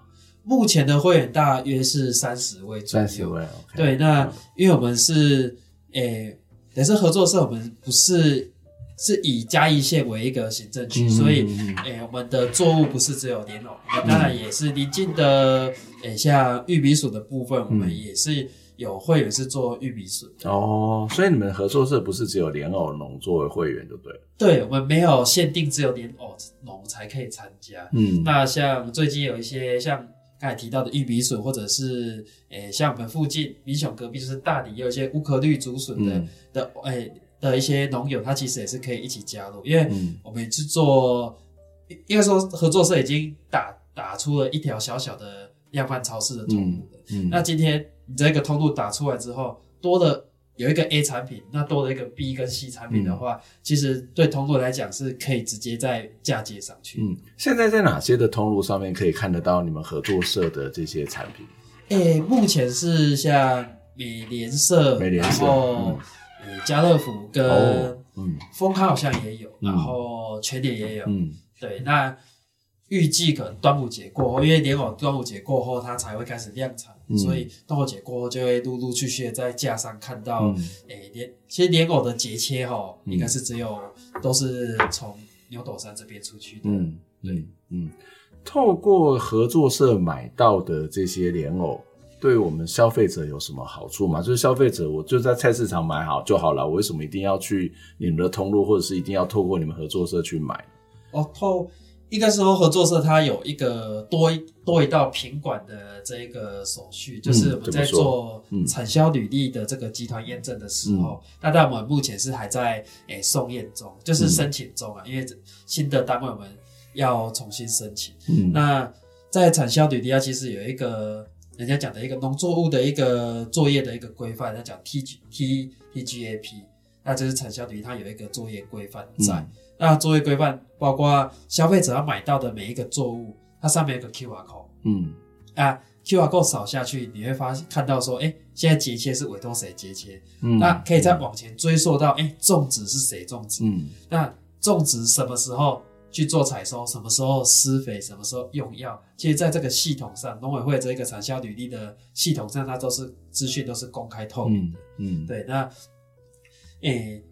目前的会员大约是三十位左右。三十位，okay, 对，那因为我们是，诶、欸，也是合作社，我们不是是以嘉义县为一个行政区，嗯、所以，诶、欸，我们的作物不是只有莲藕，我们当然也是临近的，诶、欸，像玉米笋的部分，我们也是有会员是做玉米笋。哦，所以你们合作社不是只有莲藕农作为会员，就对了。对，我们没有限定只有莲藕农才可以参加。嗯，那像最近有一些像。刚才提到的玉米笋，或者是诶、欸，像我们附近民雄隔壁就是大理，也有一些乌壳绿竹笋的、嗯、的诶、欸、的一些农友，他其实也是可以一起加入，因为我们去做，应该说合作社已经打打出了一条小小的量贩超市的通路的。嗯嗯、那今天你这个通路打出来之后，多了。有一个 A 产品，那多了一个 B 跟 C 产品的话，嗯、其实对通路来讲是可以直接在嫁接上去。嗯，现在在哪些的通路上面可以看得到你们合作社的这些产品？诶、欸，目前是像美联社，美联社，然后呃家乐福跟嗯丰康好像也有，嗯、然后全联也有。嗯，对，那。预计可能端午节过后，因为莲藕端午节过后它才会开始量产，嗯、所以端午节过后就会陆陆续续在架上看到。诶、嗯欸，莲其实莲藕的节切哈，应该是只有都是从牛斗山这边出去的。嗯，对，嗯，透过合作社买到的这些莲藕，对我们消费者有什么好处吗？就是消费者我就在菜市场买好就好了，我为什么一定要去你们的通路，或者是一定要透过你们合作社去买？哦，透。应该说，合作社它有一个多一多一道品管的这一个手续，就是我们在做产销履历的这个集团验证的时候，嗯、那但我们目前是还在诶、欸、送验中，就是申请中啊，嗯、因为新的单位我们要重新申请。嗯，那在产销履历啊，其实有一个人家讲的一个农作物的一个作业的一个规范，他讲 T G T T G A P，那就是产销履历它有一个作业规范在。嗯那作业规范包括消费者要买到的每一个作物，它上面有个 QR code，嗯，啊，QR code 扫下去，你会发现看到说，哎、欸，现在节切是委托谁节切，嗯，那可以再往前追溯到，哎、欸，种植是谁种植，嗯，那种植什么时候去做采收，什么时候施肥，什么时候用药，其实在这个系统上，农委会这一个产销履历的系统上，它都是资讯都是公开透明的，嗯，嗯。对，那，诶、欸。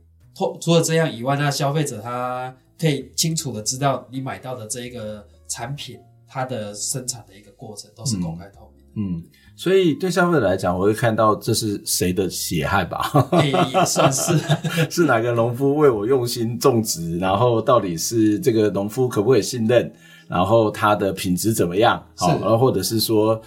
除了这样以外，那消费者他可以清楚的知道你买到的这一个产品，它的生产的一个过程都是公开透明的。嗯，所以对消费者来讲，我会看到这是谁的血汗吧？也也算是，<laughs> 是哪个农夫为我用心种植，然后到底是这个农夫可不可以信任，然后它的品质怎么样？好，然后或者是说，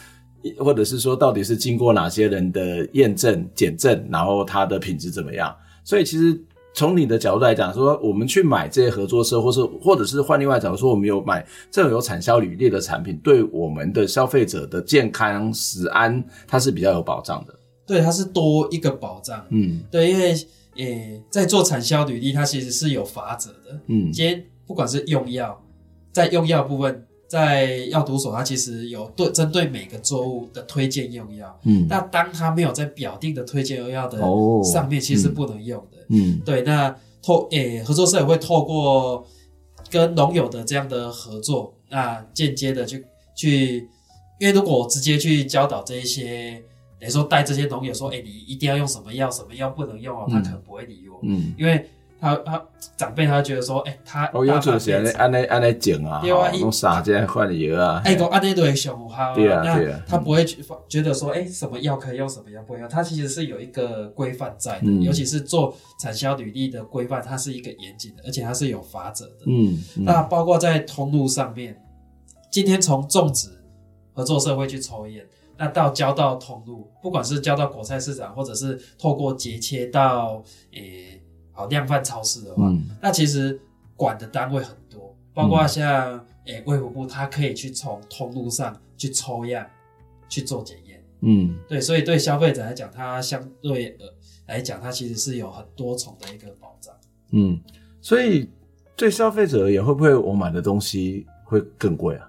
或者是说，到底是经过哪些人的验证检证，然后它的品质怎么样？所以其实。从你的角度来讲，说我们去买这些合作社，或是或者是换另外讲，说我们有买这种有产销履历的产品，对我们的消费者的健康食安，它是比较有保障的。对，它是多一个保障。嗯，对，因为诶、欸，在做产销履历，它其实是有法则的。嗯，今天不管是用药，在用药部分，在药毒所，它其实有对针对每个作物的推荐用药。嗯，那当它没有在表定的推荐用药的上面，其实是不能用的。哦嗯，对，那透诶、欸，合作社也会透过跟农友的这样的合作，那间接的去去，因为如果我直接去教导这一些等于说带这些农友说，哎、欸，你一定要用什么药，什么药不能用哦，他可能不会理我，嗯，因为他他长辈他觉得说，哎、欸，他哦，用就是安尼安尼安尼种啊，对啊，用啥子换药啊，哎，讲安尼都会上好，对啊对啊，他不会觉得说，哎、欸，什么药可以用，什么药不能用，他其实是有一个规范在的，嗯、尤其是做产销履历的规范，它是一个严谨的，而且它是有法则的，嗯，嗯，那包括在通路上面，今天从种植合作社会去抽验。那到交到通路，不管是交到果菜市场，或者是透过节切到诶、欸、好量贩超市的话，嗯、那其实管的单位很多，包括像诶卫福部，它可以去从通路上去抽样去做检验。嗯，对，所以对消费者来讲，它相对呃来讲，它其实是有很多重的一个保障。嗯，所以对消费者而言，会不会我买的东西会更贵啊？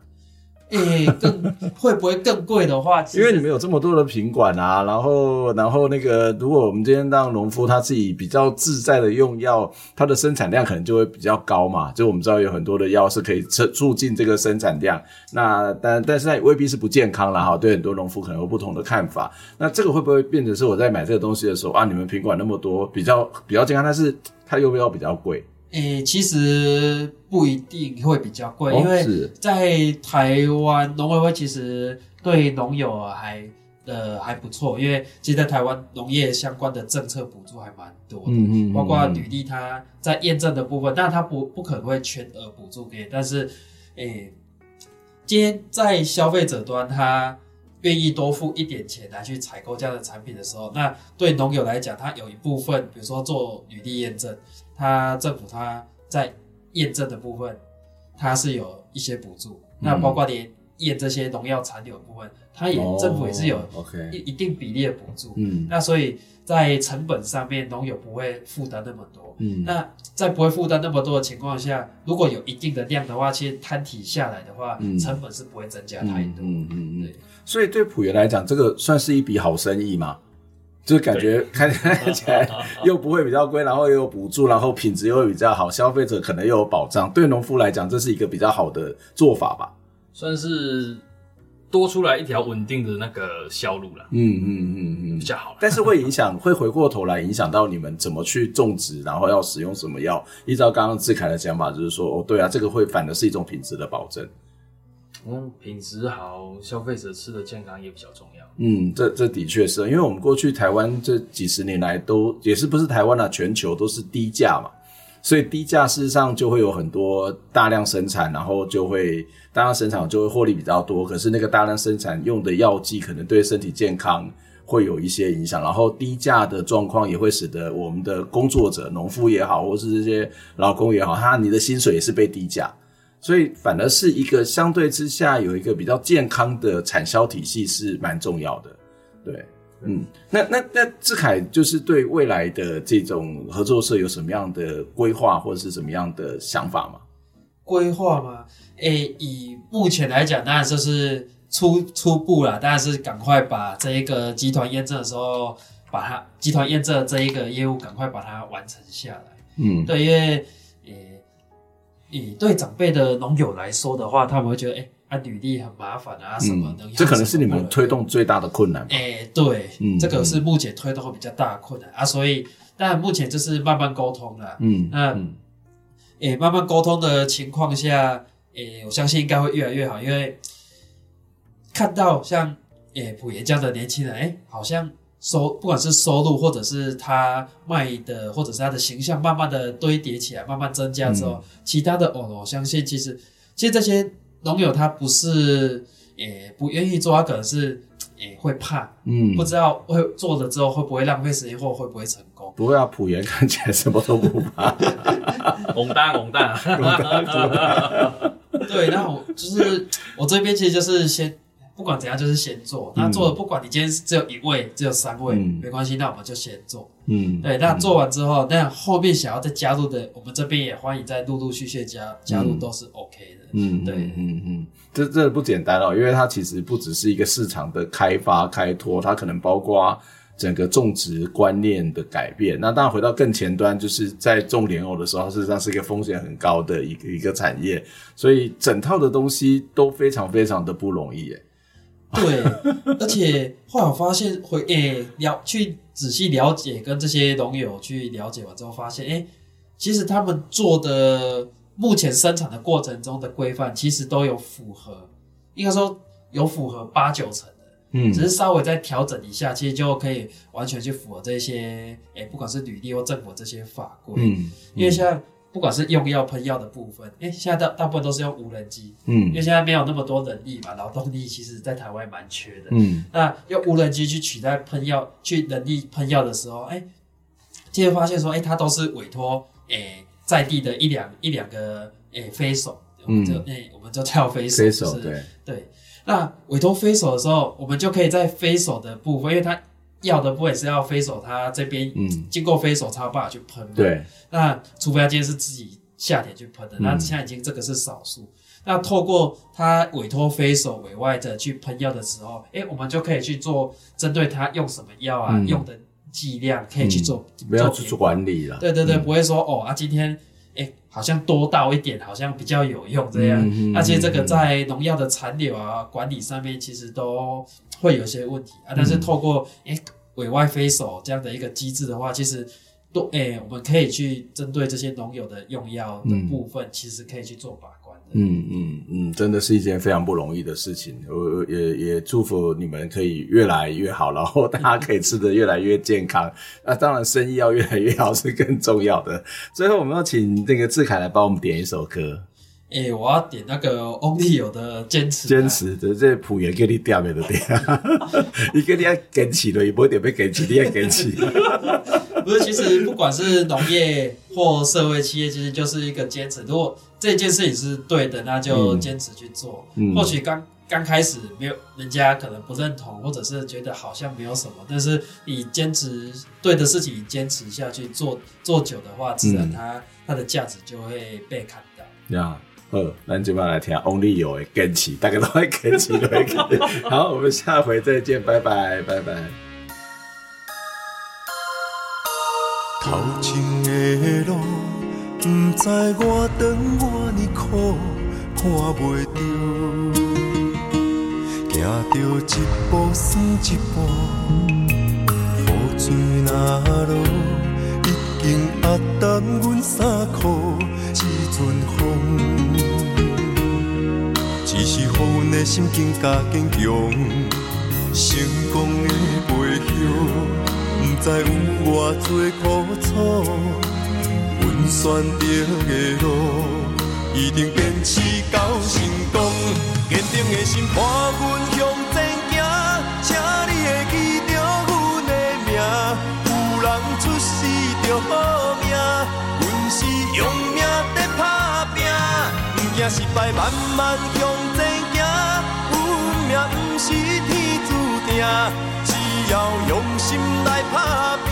诶、更会不会更贵的话？<laughs> 因为你们有这么多的品管啊，然后，然后那个，如果我们今天让农夫他自己比较自在的用药，它的生产量可能就会比较高嘛。就我们知道有很多的药是可以促促进这个生产量，那但但是它也未必是不健康啦哈。对很多农夫可能有不同的看法。那这个会不会变成是我在买这个东西的时候啊？你们品管那么多，比较比较健康，但是它又不要比较贵？诶、欸，其实不一定会比较贵，哦、因为在台湾农委会其实对农友还呃还不错，因为其实在台湾农业相关的政策补助还蛮多的，嗯嗯，包括履历它在验证的部分，但它不不可能会全额补助给，但是诶、欸，今天在消费者端他愿意多付一点钱来去采购这样的产品的时候，那对农友来讲，他有一部分，比如说做履历验证。它政府它在验证的部分，它是有一些补助，嗯、那包括连验这些农药残留的部分，它也、哦、政府也是有一一定比例的补助。嗯，那所以在成本上面，农友不会负担那么多。嗯，那在不会负担那么多的情况下，如果有一定的量的话，其实摊体下来的话，嗯、成本是不会增加太多。嗯嗯嗯，对。所以对普元来讲，这个算是一笔好生意吗？就感觉看起来 <laughs> 又不会比较贵，然后又有补助，然后品质又会比较好，消费者可能又有保障。对农夫来讲，这是一个比较好的做法吧？算是多出来一条稳定的那个销路了。嗯嗯嗯嗯，比较好。但是会影响，会回过头来影响到你们怎么去种植，然后要使用什么药。依照刚刚智凯的想法，就是说，哦，对啊，这个会反的是一种品质的保证。嗯，品质好，消费者吃的健康也比较重要。嗯，这这的确是，因为我们过去台湾这几十年来都也是不是台湾啊，全球都是低价嘛，所以低价事实上就会有很多大量生产，然后就会大量生产就会获利比较多。可是那个大量生产用的药剂可能对身体健康会有一些影响，然后低价的状况也会使得我们的工作者，农夫也好，或是这些劳工也好，他你的薪水也是被低价。所以反而是一个相对之下有一个比较健康的产销体系是蛮重要的，对，嗯，那那那志凯就是对未来的这种合作社有什么样的规划或者是什么样的想法吗？规划吗？诶、欸，以目前来讲，当然就是初初步啦，当然是赶快把这一个集团验证的时候，把它集团验证这一个业务赶快把它完成下来，嗯，对，因为。以对长辈的农友来说的话，他们会觉得，哎、欸，啊，履历很麻烦啊，什么的。这可能是你们推动最大的困难。哎、欸，对，嗯，这个是目前推动会比较大的困难、嗯、啊。所以，但目前就是慢慢沟通了。嗯，那，哎、嗯欸，慢慢沟通的情况下，哎、欸，我相信应该会越来越好，因为看到像，哎、欸，埔盐这样的年轻人，哎、欸，好像。收不管是收入，或者是他卖的，或者是他的形象，慢慢的堆叠起来，慢慢增加之后，嗯、其他的哦，我相信其实，其实这些农友他不是，诶、欸，不愿意做，他可能是，诶、欸，会怕，嗯，不知道会做了之后会不会浪费时间，或会不会成功。不会啊，埔盐看起来什么都不怕，<laughs> 红蛋红蛋，<laughs> 对，那我就是我这边其实就是先。不管怎样，就是先做。那做了，不管你今天只有一位，只有三位，嗯、没关系，那我们就先做。嗯，对。那做完之后，嗯、那后面想要再加入的，我们这边也欢迎再陆陆续续加加入，都是 OK 的。嗯，对，嗯嗯，嗯，这这不简单哦，因为它其实不只是一个市场的开发开拓，它可能包括整个种植观念的改变。那当然回到更前端，就是在种莲藕的时候，事实上是一个风险很高的一个一个产业，所以整套的东西都非常非常的不容易耶。对，而且后来我发现会诶了去仔细了解，跟这些农友去了解完之后，发现诶，其实他们做的目前生产的过程中的规范，其实都有符合，应该说有符合八九成的，嗯，只是稍微再调整一下，其实就可以完全去符合这些诶，不管是履历或政府这些法规，嗯，嗯，因为像。不管是用药喷药的部分，哎，现在大大部分都是用无人机，嗯，因为现在没有那么多人力嘛，劳动力其实在台湾蛮缺的，嗯，那用无人机去取代喷药，去人力喷药的时候，哎，就会发现说，哎，它都是委托，哎，在地的一两一两个，哎，飞手，我们就，哎，我们就叫飞手，飞手，对，对，那委托飞手的时候，我们就可以在飞手的部分，因为他。要的不会是要飞手，他这边经过飞手才有办法去喷。对，那除非他今天是自己下田去喷的，那现在已经这个是少数。那透过他委托飞手委外的去喷药的时候，诶，我们就可以去做针对他用什么药啊，用的剂量可以去做，不要去做管理了。对对对，不会说哦啊，今天诶好像多倒一点，好像比较有用这样。而且这个在农药的残留啊管理上面，其实都。会有些问题啊，但是透过诶、嗯欸、委外飞手这样的一个机制的话，其实都诶、欸、我们可以去针对这些农友的用药的部分，嗯、其实可以去做把关的。嗯嗯嗯，真的是一件非常不容易的事情。我也也祝福你们可以越来越好，然后大家可以吃得越来越健康。那、<laughs> 当然，生意要越来越好是更重要的。最后，我们要请那个志凯来帮我们点一首歌。诶、欸，我要点那个翁立友的坚持。坚持，这这仆人给你点没得点，<laughs> 你给你要坚持了，也不会点被坚持，你要坚持。<laughs> 不是，其实不管是农业或社会企业，其实就是一个坚持。如果这件事情是对的，那就坚持去做。嗯、或许刚刚开始没有人家可能不认同，或者是觉得好像没有什么，但是你坚持对的事情，坚持下去做做久的话，自然它、嗯、它的价值就会被看到。呀、嗯。好，咱今晚来听 Only You 的坚持，大家都会坚持，都会坚持。好，我们下回再见，拜拜，拜拜。头前的路，不知我长我呢苦，看袂着，行着一步算一步，雨水若落，已经压淡阮衫裤，一阵风。只是予阮的心更加坚强，成功的背后，不知有偌多苦楚。阮选择的路，一定坚持到成功。坚定的心伴阮惊失败，慢慢向。不是天注定，只要用心来打拼。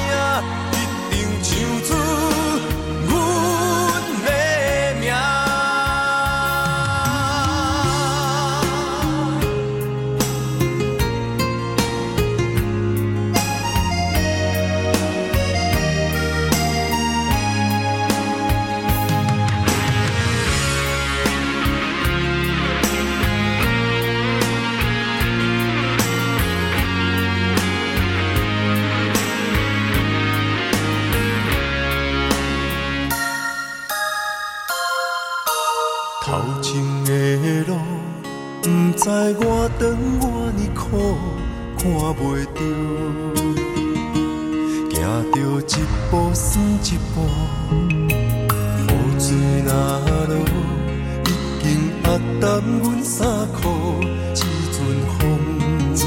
当我等我呢苦，看袂着，行着一步算一步，雨水若落，已经压淡阮衫裤，一阵风，只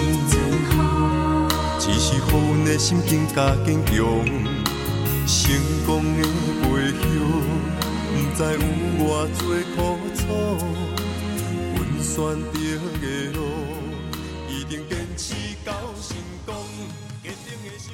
是予阮的心境加坚强，成功的背后，不知有偌多苦楚，选择的路。坚持到成功，坚定的心。